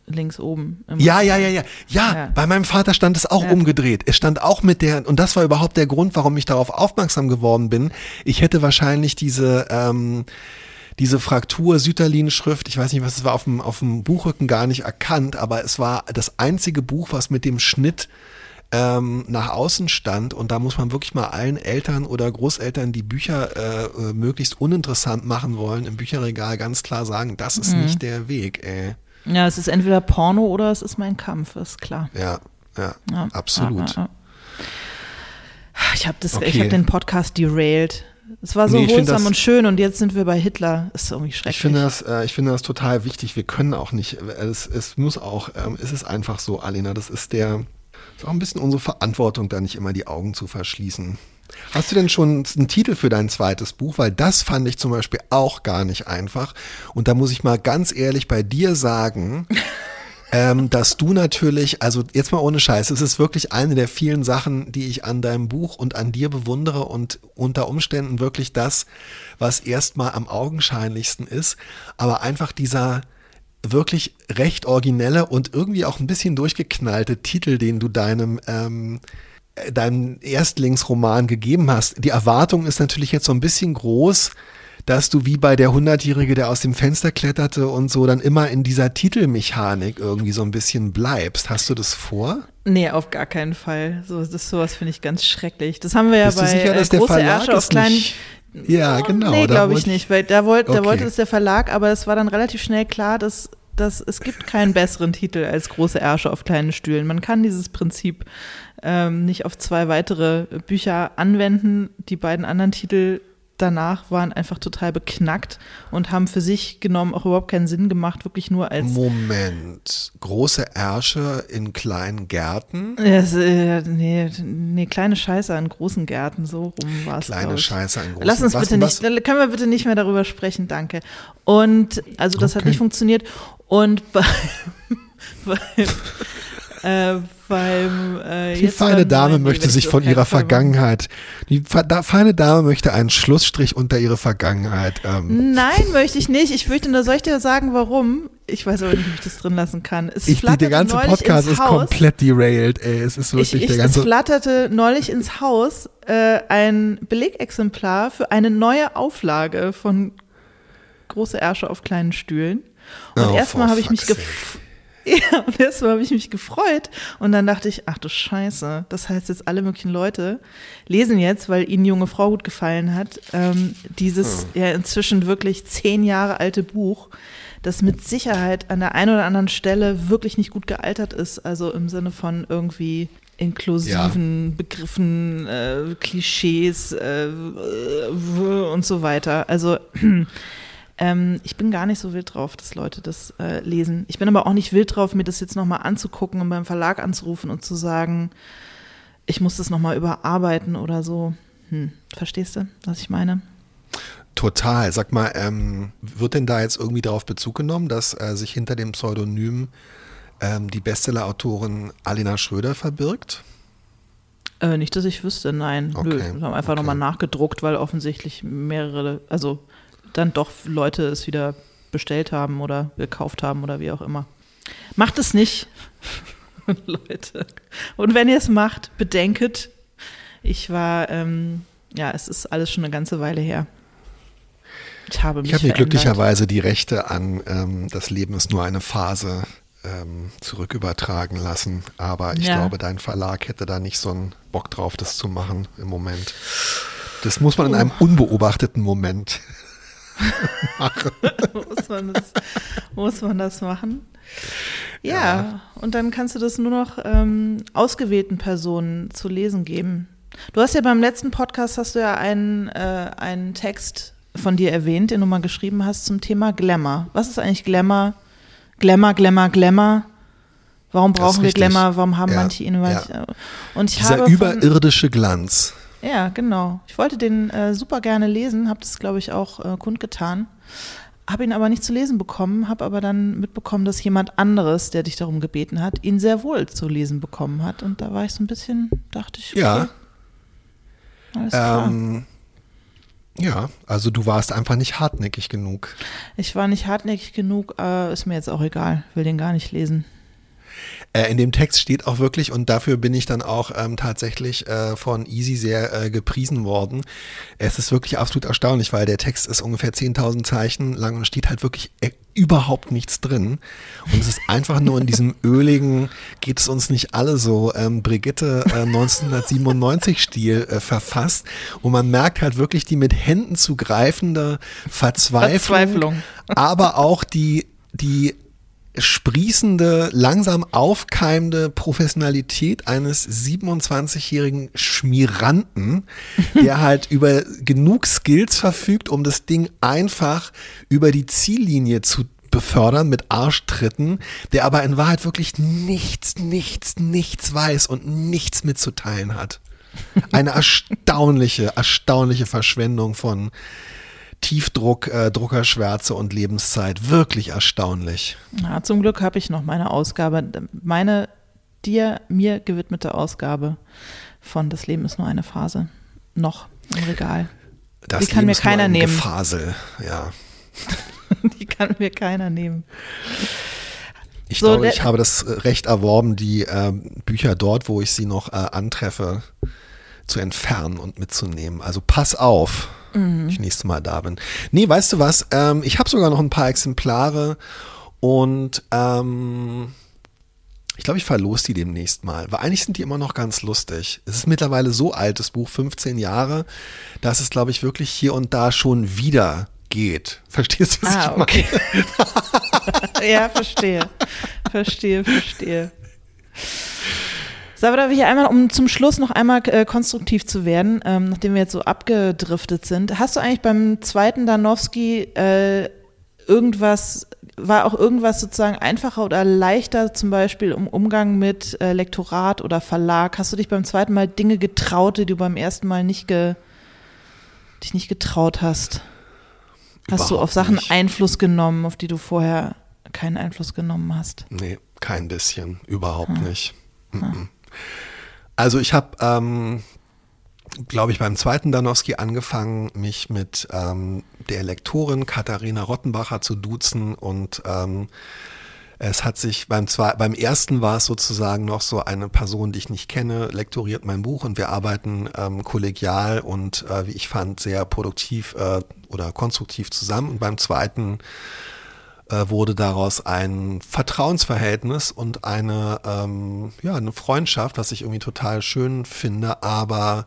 Speaker 1: links oben.
Speaker 2: Ja, ja, ja, ja, ja.
Speaker 1: Ja.
Speaker 2: Bei meinem Vater stand es auch
Speaker 1: Ja.
Speaker 2: umgedreht. Es stand auch mit der, und das war überhaupt der Grund, warum ich darauf aufmerksam geworden bin. Ich hätte wahrscheinlich diese, ähm, diese Fraktur Sütterlin-Schrift, ich weiß nicht, was es war, auf dem, auf dem Buchrücken gar nicht erkannt, aber es war das einzige Buch, was mit dem Schnitt ähm, nach außen stand. Und da muss man wirklich mal allen Eltern oder Großeltern, die Bücher äh, äh, möglichst uninteressant machen wollen, im Bücherregal ganz klar sagen, das ist nicht der Weg, ey.
Speaker 1: Ja, es ist entweder Porno oder es ist mein Kampf, ist klar.
Speaker 2: Ja, ja, ja absolut. Ja,
Speaker 1: ich habe okay. hab den Podcast derailed. Es war so nee, wholesam das, und schön und jetzt sind wir bei Hitler. Ist irgendwie schrecklich.
Speaker 2: Ich finde das, äh, ich finde das total wichtig. Wir können auch nicht, es, es muss auch, ähm, es ist einfach so, Alina, das ist der, ist auch ein bisschen unsere Verantwortung, da nicht immer die Augen zu verschließen. Hast du denn schon einen Titel für dein zweites Buch? Weil das fand ich zum Beispiel auch gar nicht einfach. Und da muss ich mal ganz ehrlich bei dir sagen, ähm, dass du natürlich, also jetzt mal ohne Scheiß, es ist wirklich eine der vielen Sachen, die ich an deinem Buch und an dir bewundere und unter Umständen wirklich das, was erstmal am augenscheinlichsten ist, aber einfach dieser wirklich recht originelle und irgendwie auch ein bisschen durchgeknallte Titel, den du deinem ähm, deinem Erstlingsroman gegeben hast. Die Erwartung ist natürlich jetzt so ein bisschen groß, dass du wie bei der Hundertjährige, der aus dem Fenster kletterte und so, dann immer in dieser Titelmechanik irgendwie so ein bisschen bleibst. Hast du das vor?
Speaker 1: Nee, auf gar keinen Fall. So, das sowas finde ich ganz schrecklich. Das haben wir ja
Speaker 2: Bist
Speaker 1: bei
Speaker 2: sicher,
Speaker 1: äh,
Speaker 2: große der Ärsche auf kleinen. Nicht
Speaker 1: ja, genau. Nee, glaube ich nicht, weil da, wollt, okay. da wollte es der Verlag, aber es war dann relativ schnell klar, dass, dass es gibt keinen besseren Titel als große Ärsche auf kleinen Stühlen. Man kann dieses Prinzip ähm, nicht auf zwei weitere Bücher anwenden. Die beiden anderen Titel danach waren einfach total beknackt und haben für sich genommen auch überhaupt keinen Sinn gemacht, wirklich nur als.
Speaker 2: Moment, große Ärsche in kleinen Gärten?
Speaker 1: Ja, äh, nee, nee, kleine Scheiße an großen Gärten, so rum war es.
Speaker 2: Kleine Scheiße an großen
Speaker 1: Lass uns bitte was, nicht, können wir bitte nicht mehr darüber sprechen, danke. Und also das okay. hat nicht funktioniert. Und bei, bei äh, beim, äh,
Speaker 2: die feine Dame möchte sich von ihrer Vergangenheit, die feine Dame möchte einen Schlussstrich unter ihre Vergangenheit.
Speaker 1: Ähm. Nein, möchte ich nicht. Ich möchte nur, soll ich dir sagen, warum? Ich weiß aber nicht, ob ich das drin lassen kann. Es
Speaker 2: ich, der ganze Podcast ist Haus. komplett derailed, ey. Es ist wirklich
Speaker 1: ich, ich,
Speaker 2: der ganze.
Speaker 1: Es flatterte neulich ins Haus äh, ein Belegexemplar für eine neue Auflage von Große Ärsche auf kleinen Stühlen. Und oh, erstmal habe ich mich gefragt Ja, und erstmal habe ich mich gefreut und dann dachte ich, ach du Scheiße, das heißt jetzt alle möglichen Leute lesen jetzt, weil ihnen junge Frau gut gefallen hat, ähm, dieses ja. ja inzwischen wirklich zehn Jahre alte Buch, das mit Sicherheit an der einen oder anderen Stelle wirklich nicht gut gealtert ist, also im Sinne von irgendwie inklusiven ja. Begriffen, äh, Klischees äh, und so weiter. Also ähm, ich bin gar nicht so wild drauf, dass Leute das äh, lesen. Ich bin aber auch nicht wild drauf, mir das jetzt nochmal anzugucken und beim Verlag anzurufen und zu sagen, ich muss das nochmal überarbeiten oder so. Hm, verstehst du, was ich meine?
Speaker 2: Total. Sag mal, ähm, wird denn da jetzt irgendwie darauf Bezug genommen, dass äh, sich hinter dem Pseudonym ähm, die Bestseller-Autorin Alina Schröder verbirgt?
Speaker 1: Äh, nicht, dass ich wüsste, nein. Okay. Nö, wir haben einfach okay. nochmal nachgedruckt, weil offensichtlich mehrere, also dann doch Leute es wieder bestellt haben oder gekauft haben oder wie auch immer. Macht es nicht, Leute. Und wenn ihr es macht, bedenket, ich war, ähm, ja, es ist alles schon eine ganze Weile her.
Speaker 2: Ich habe mich Ich habe mir glücklicherweise die Rechte an ähm, Das Leben ist nur eine Phase ähm, zurückübertragen lassen. Aber ich ja. glaube, dein Verlag hätte da nicht so einen Bock drauf, das zu machen im Moment. Das muss man in einem unbeobachteten Moment
Speaker 1: machen. muss, man das, muss man das machen? Ja, ja, und dann kannst du das nur noch ähm, ausgewählten Personen zu lesen geben. Du hast ja beim letzten Podcast hast du ja einen, äh, einen Text von dir erwähnt, den du mal geschrieben hast zum Thema Glamour. Was ist eigentlich Glamour? Glamour, Glamour, Glamour. Warum brauchen wir Glamour? Warum haben ja, manche ihn? Ja. Und ich
Speaker 2: Dieser
Speaker 1: habe
Speaker 2: überirdische Glanz.
Speaker 1: Ja, genau. Ich wollte den äh, super gerne lesen, habe das, glaube ich, auch äh, kundgetan. Habe ihn aber nicht zu lesen bekommen, habe aber dann mitbekommen, dass jemand anderes, der dich darum gebeten hat, ihn sehr wohl zu lesen bekommen hat. Und da war ich so ein bisschen, dachte ich, okay,
Speaker 2: ja. Alles klar. Ähm, ja, also du warst einfach nicht hartnäckig genug.
Speaker 1: Ich war nicht hartnäckig genug, äh, ist mir jetzt auch egal, will den gar nicht lesen.
Speaker 2: Äh, in dem Text steht auch wirklich, und dafür bin ich dann auch ähm, tatsächlich äh, von Easy sehr äh, gepriesen worden. Es ist wirklich absolut erstaunlich, weil der Text ist ungefähr 10.000 Zeichen lang und steht halt wirklich äh, überhaupt nichts drin. Und es ist einfach nur in diesem öligen, geht es uns nicht alle so, ähm, Brigitte äh, 1997 Stil äh, verfasst. Und man merkt halt wirklich die mit Händen zu greifende Verzweiflung, Verzweiflung. aber auch die, die sprießende, langsam aufkeimende Professionalität eines 27-jährigen Schmieranten, der halt über genug Skills verfügt, um das Ding einfach über die Ziellinie zu befördern mit Arschtritten, der aber in Wahrheit wirklich nichts, nichts, nichts weiß und nichts mitzuteilen hat. Eine erstaunliche, erstaunliche Verschwendung von Tiefdruck, äh, Druckerschwärze und Lebenszeit. Wirklich erstaunlich.
Speaker 1: Ja, zum Glück habe ich noch meine Ausgabe, meine dir, mir gewidmete Ausgabe von Das Leben ist nur eine Phase. Noch im Regal.
Speaker 2: Das
Speaker 1: Die kann
Speaker 2: Leben
Speaker 1: mir keiner
Speaker 2: ein
Speaker 1: nehmen.
Speaker 2: Gefasel, ja.
Speaker 1: Die kann mir keiner nehmen.
Speaker 2: Ich
Speaker 1: So,
Speaker 2: glaube, ich habe das Recht erworben, die ähm, Bücher dort, wo ich sie noch äh, antreffe, zu entfernen und mitzunehmen. Also pass auf,
Speaker 1: Mhm.
Speaker 2: ich nächstes Mal da bin. Nee, weißt du was? Ähm, ich habe sogar noch ein paar Exemplare und ähm, ich glaube, ich verlose die demnächst mal, weil eigentlich sind die immer noch ganz lustig. Es ist mittlerweile so alt, das Buch, 15 Jahre, dass es, glaube ich, wirklich hier und da schon wieder geht. Verstehst du, was
Speaker 1: Ah,
Speaker 2: ich meine?
Speaker 1: okay. ja, verstehe. Verstehe, verstehe. So, aber da hier einmal, um zum Schluss noch einmal äh, konstruktiv zu werden, ähm, nachdem wir jetzt so abgedriftet sind, hast du eigentlich beim zweiten Danowski äh, irgendwas, war auch irgendwas sozusagen einfacher oder leichter, zum Beispiel im Umgang mit äh, Lektorat oder Verlag? Hast du dich beim zweiten Mal Dinge getraut, die du beim ersten Mal nicht ge, dich nicht getraut hast? Hast du auf
Speaker 2: Überhaupt
Speaker 1: Sachen
Speaker 2: nicht.
Speaker 1: Einfluss genommen, auf die du vorher keinen Einfluss genommen hast?
Speaker 2: Nee, kein bisschen, überhaupt nicht. Mhm. Also ich habe, ähm, glaube ich, beim zweiten Danowski angefangen, mich mit ähm, der Lektorin Katharina Rottenbacher zu duzen und ähm, es hat sich beim zwei, beim ersten war es sozusagen noch so eine Person, die ich nicht kenne, lektoriert mein Buch und wir arbeiten ähm, kollegial und äh, wie ich fand sehr produktiv äh, oder konstruktiv zusammen. Und beim zweiten äh, wurde daraus ein Vertrauensverhältnis und eine, ähm, ja, eine Freundschaft, was ich irgendwie total schön finde, aber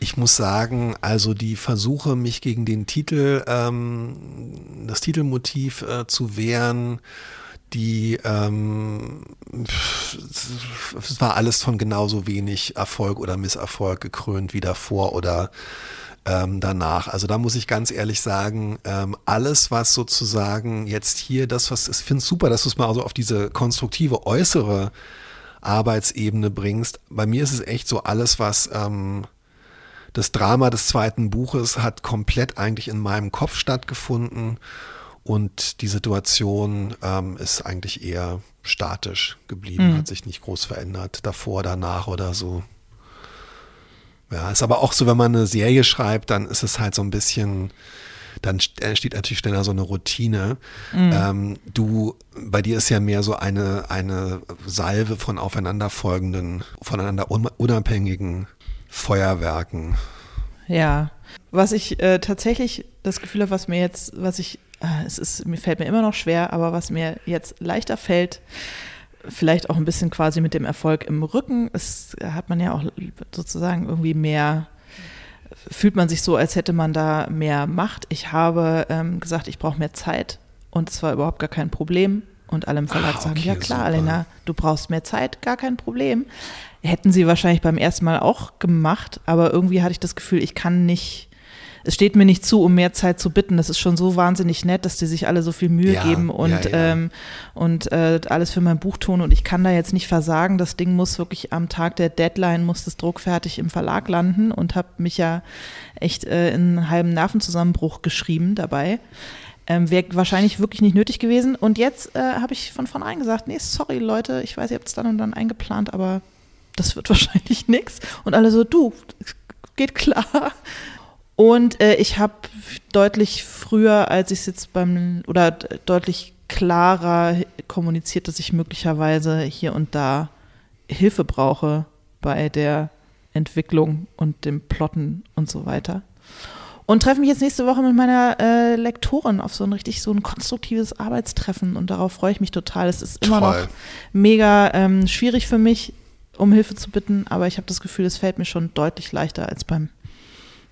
Speaker 2: ich muss sagen, also die Versuche, mich gegen den Titel, ähm, das Titelmotiv äh, zu wehren, die, ähm, es war alles von genauso wenig Erfolg oder Misserfolg gekrönt wie davor oder ähm, danach. Also da muss ich ganz ehrlich sagen, ähm, alles, was sozusagen jetzt hier, das, was ich finde es super, dass du es mal so auf diese konstruktive äußere Arbeitsebene bringst. Bei mir ist es echt so alles, was ähm, das Drama des zweiten Buches hat komplett eigentlich in meinem Kopf stattgefunden und die Situation ähm, ist eigentlich eher statisch geblieben, hat sich nicht groß verändert, davor, danach oder so. Ja, ist aber auch so, wenn man eine Serie schreibt, dann ist es halt so ein bisschen, dann st- entsteht natürlich schneller so eine Routine. Ähm, du, bei dir ist ja mehr so eine, eine Salve von aufeinanderfolgenden, voneinander un unabhängigen Feuerwerken.
Speaker 1: Ja. Was ich äh, tatsächlich das Gefühl habe, was mir jetzt, was ich, äh, es ist, mir fällt mir immer noch schwer, aber was mir jetzt leichter fällt, vielleicht auch ein bisschen quasi mit dem Erfolg im Rücken, ist, hat man ja auch sozusagen irgendwie mehr, fühlt man sich so, als hätte man da mehr Macht. Ich habe ähm, gesagt, ich brauche mehr Zeit und es war überhaupt gar kein Problem. Und alle im Verlag
Speaker 2: Ah,
Speaker 1: sagen,
Speaker 2: okay,
Speaker 1: ja klar,
Speaker 2: super.
Speaker 1: Alena, du brauchst mehr Zeit, gar kein Problem. Hätten sie wahrscheinlich beim ersten Mal auch gemacht, aber irgendwie hatte ich das Gefühl, ich kann nicht, es steht mir nicht zu, um mehr Zeit zu bitten. Das ist schon so wahnsinnig nett, dass die sich alle so viel Mühe
Speaker 2: Ja,
Speaker 1: geben und,
Speaker 2: ja, ja.
Speaker 1: Ähm, und äh, alles für mein Buch tun und ich kann da jetzt nicht versagen. Das Ding muss wirklich am Tag der Deadline, muss das druckfertig im Verlag landen und habe mich ja echt äh, in einen halben Nervenzusammenbruch geschrieben dabei. Ähm, Wäre wahrscheinlich wirklich nicht nötig gewesen. Und jetzt äh, habe ich von vornherein gesagt, nee, sorry Leute, ich weiß, ihr habt es dann und dann eingeplant, aber das wird wahrscheinlich nichts. Und alle so, du, geht klar. Und äh, ich habe deutlich früher, als ich es jetzt beim, oder deutlich klarer kommuniziert, dass ich möglicherweise hier und da Hilfe brauche bei der Entwicklung und dem Plotten und so weiter. Und treffe mich jetzt nächste Woche mit meiner äh, Lektorin auf so ein richtig so ein konstruktives Arbeitstreffen und darauf freue ich mich total. Es ist immer
Speaker 2: Toll.
Speaker 1: noch mega ähm, schwierig für mich, um Hilfe zu bitten, aber ich habe das Gefühl, es fällt mir schon deutlich leichter als beim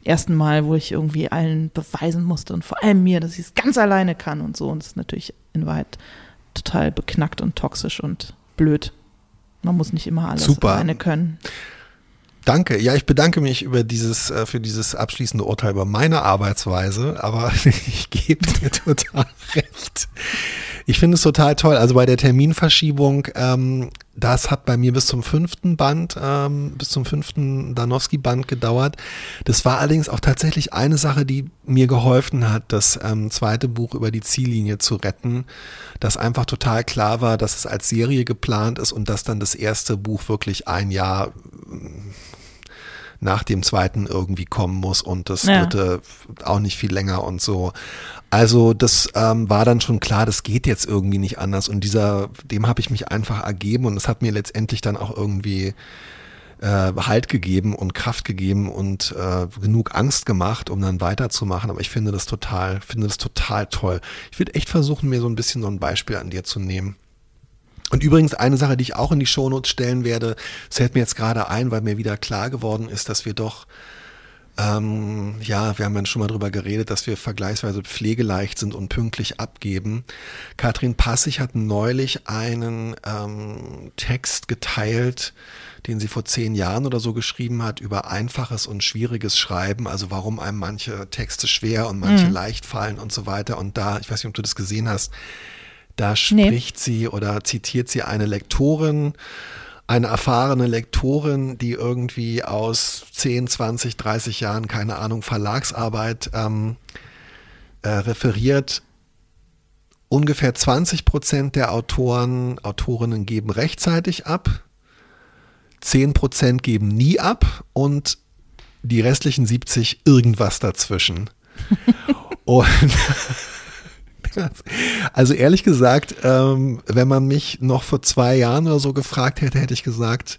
Speaker 1: ersten Mal, wo ich irgendwie allen beweisen musste und vor allem mir, dass ich es ganz alleine kann und so. Und es ist natürlich in Wahrheit total beknackt und toxisch und blöd. Man muss nicht immer alles
Speaker 2: Super.
Speaker 1: alleine können.
Speaker 2: Danke. Ja, ich bedanke mich über dieses, äh, für dieses abschließende Urteil über meine Arbeitsweise, aber ich gebe dir total recht. Ich finde es total toll. Also bei der Terminverschiebung, ähm, das hat bei mir bis zum fünften Band, ähm, bis zum fünften Danowski-Band gedauert. Das war allerdings auch tatsächlich eine Sache, die mir geholfen hat, das ähm, zweite Buch über die Ziellinie zu retten, dass einfach total klar war, dass es als Serie geplant ist und dass dann das erste Buch wirklich ein Jahr nach dem zweiten irgendwie kommen muss und das ja. dritte auch nicht viel länger und so. Also das ähm, war dann schon klar, das geht jetzt irgendwie nicht anders und dieser, dem habe ich mich einfach ergeben und es hat mir letztendlich dann auch irgendwie äh, Halt gegeben und Kraft gegeben und äh, genug Angst gemacht, um dann weiterzumachen. Aber ich finde das total, finde das total toll. Ich würde echt versuchen, mir so ein bisschen so ein Beispiel an dir zu nehmen. Und übrigens eine Sache, die ich auch in die Shownotes stellen werde, das fällt mir jetzt gerade ein, weil mir wieder klar geworden ist, dass wir doch, ähm, ja, wir haben ja schon mal drüber geredet, dass wir vergleichsweise pflegeleicht sind und pünktlich abgeben. Katrin Passig hat neulich einen ähm, Text geteilt, den sie vor zehn Jahren oder so geschrieben hat, über einfaches und schwieriges Schreiben, also warum einem manche Texte schwer und manche mhm. leicht fallen und so weiter. Und da, ich weiß nicht, ob du das gesehen hast, da spricht nee. sie oder zitiert sie eine Lektorin, eine erfahrene Lektorin, die irgendwie aus 10, 20, 30 Jahren, keine Ahnung, Verlagsarbeit ähm, äh, referiert. Ungefähr 20 Prozent der Autoren, Autorinnen geben rechtzeitig ab, 10 Prozent geben nie ab und die restlichen 70 irgendwas dazwischen. und Also ehrlich gesagt, ähm, wenn man mich noch vor zwei Jahren oder so gefragt hätte, hätte ich gesagt,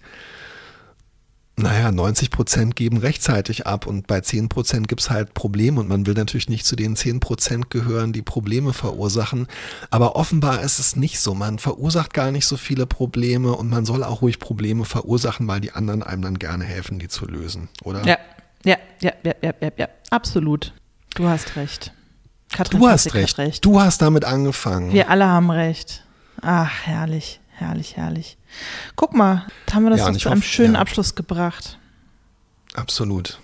Speaker 2: naja, 90 Prozent geben rechtzeitig ab und bei 10 Prozent gibt es halt Probleme und man will natürlich nicht zu den 10 Prozent gehören, die Probleme verursachen. Aber offenbar ist es nicht so. Man verursacht gar nicht so viele Probleme und man soll auch ruhig Probleme verursachen, weil die anderen einem dann gerne helfen, die zu lösen, oder?
Speaker 1: Ja, ja, ja, ja, ja, ja, ja. absolut. Du hast recht.
Speaker 2: Katrin du hast recht. recht. Du hast damit angefangen.
Speaker 1: Wir alle haben recht. Ach, herrlich, herrlich, herrlich. Guck mal, da haben wir das ja, zu einem schönen ja. Abschluss gebracht.
Speaker 2: Absolut.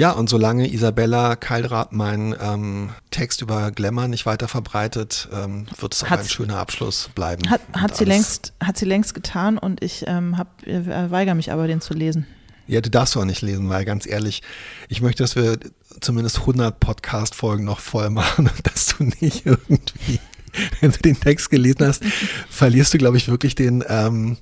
Speaker 2: Ja, und solange Isabella Keilrath meinen ähm, Text über Glamour nicht weiter verbreitet, ähm, wird es auch Hat's, ein schöner Abschluss bleiben.
Speaker 1: Hat, hat sie, längst, hat sie längst getan und ich ähm, hab, äh, weigere mich aber, den zu lesen.
Speaker 2: Ja, du darfst auch nicht lesen, weil ganz ehrlich, ich möchte, dass wir zumindest 100 Podcast-Folgen noch voll machen dass du nicht irgendwie, wenn du den Text gelesen hast, verlierst du, glaube ich, wirklich den, ähm,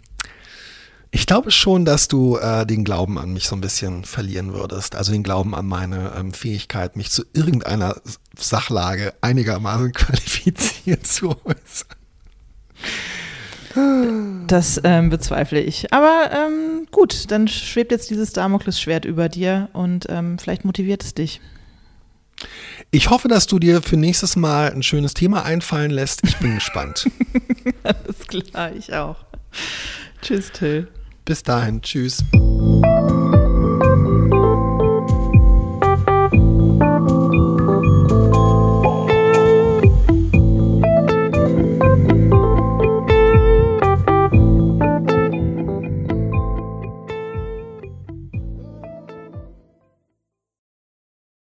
Speaker 2: ich glaube schon, dass du äh, den Glauben an mich so ein bisschen verlieren würdest. Also den Glauben an meine ähm, Fähigkeit, mich zu irgendeiner Sachlage einigermaßen qualifiziert zu äußern.
Speaker 1: Das ähm, bezweifle ich. Aber ähm, gut, dann schwebt jetzt dieses Damoklesschwert über dir und ähm, vielleicht motiviert es dich.
Speaker 2: Ich hoffe, dass du dir für nächstes Mal ein schönes Thema einfallen lässt. Ich bin gespannt.
Speaker 1: Alles klar, ich auch. Tschüss, Till.
Speaker 2: Bis dahin, tschüss.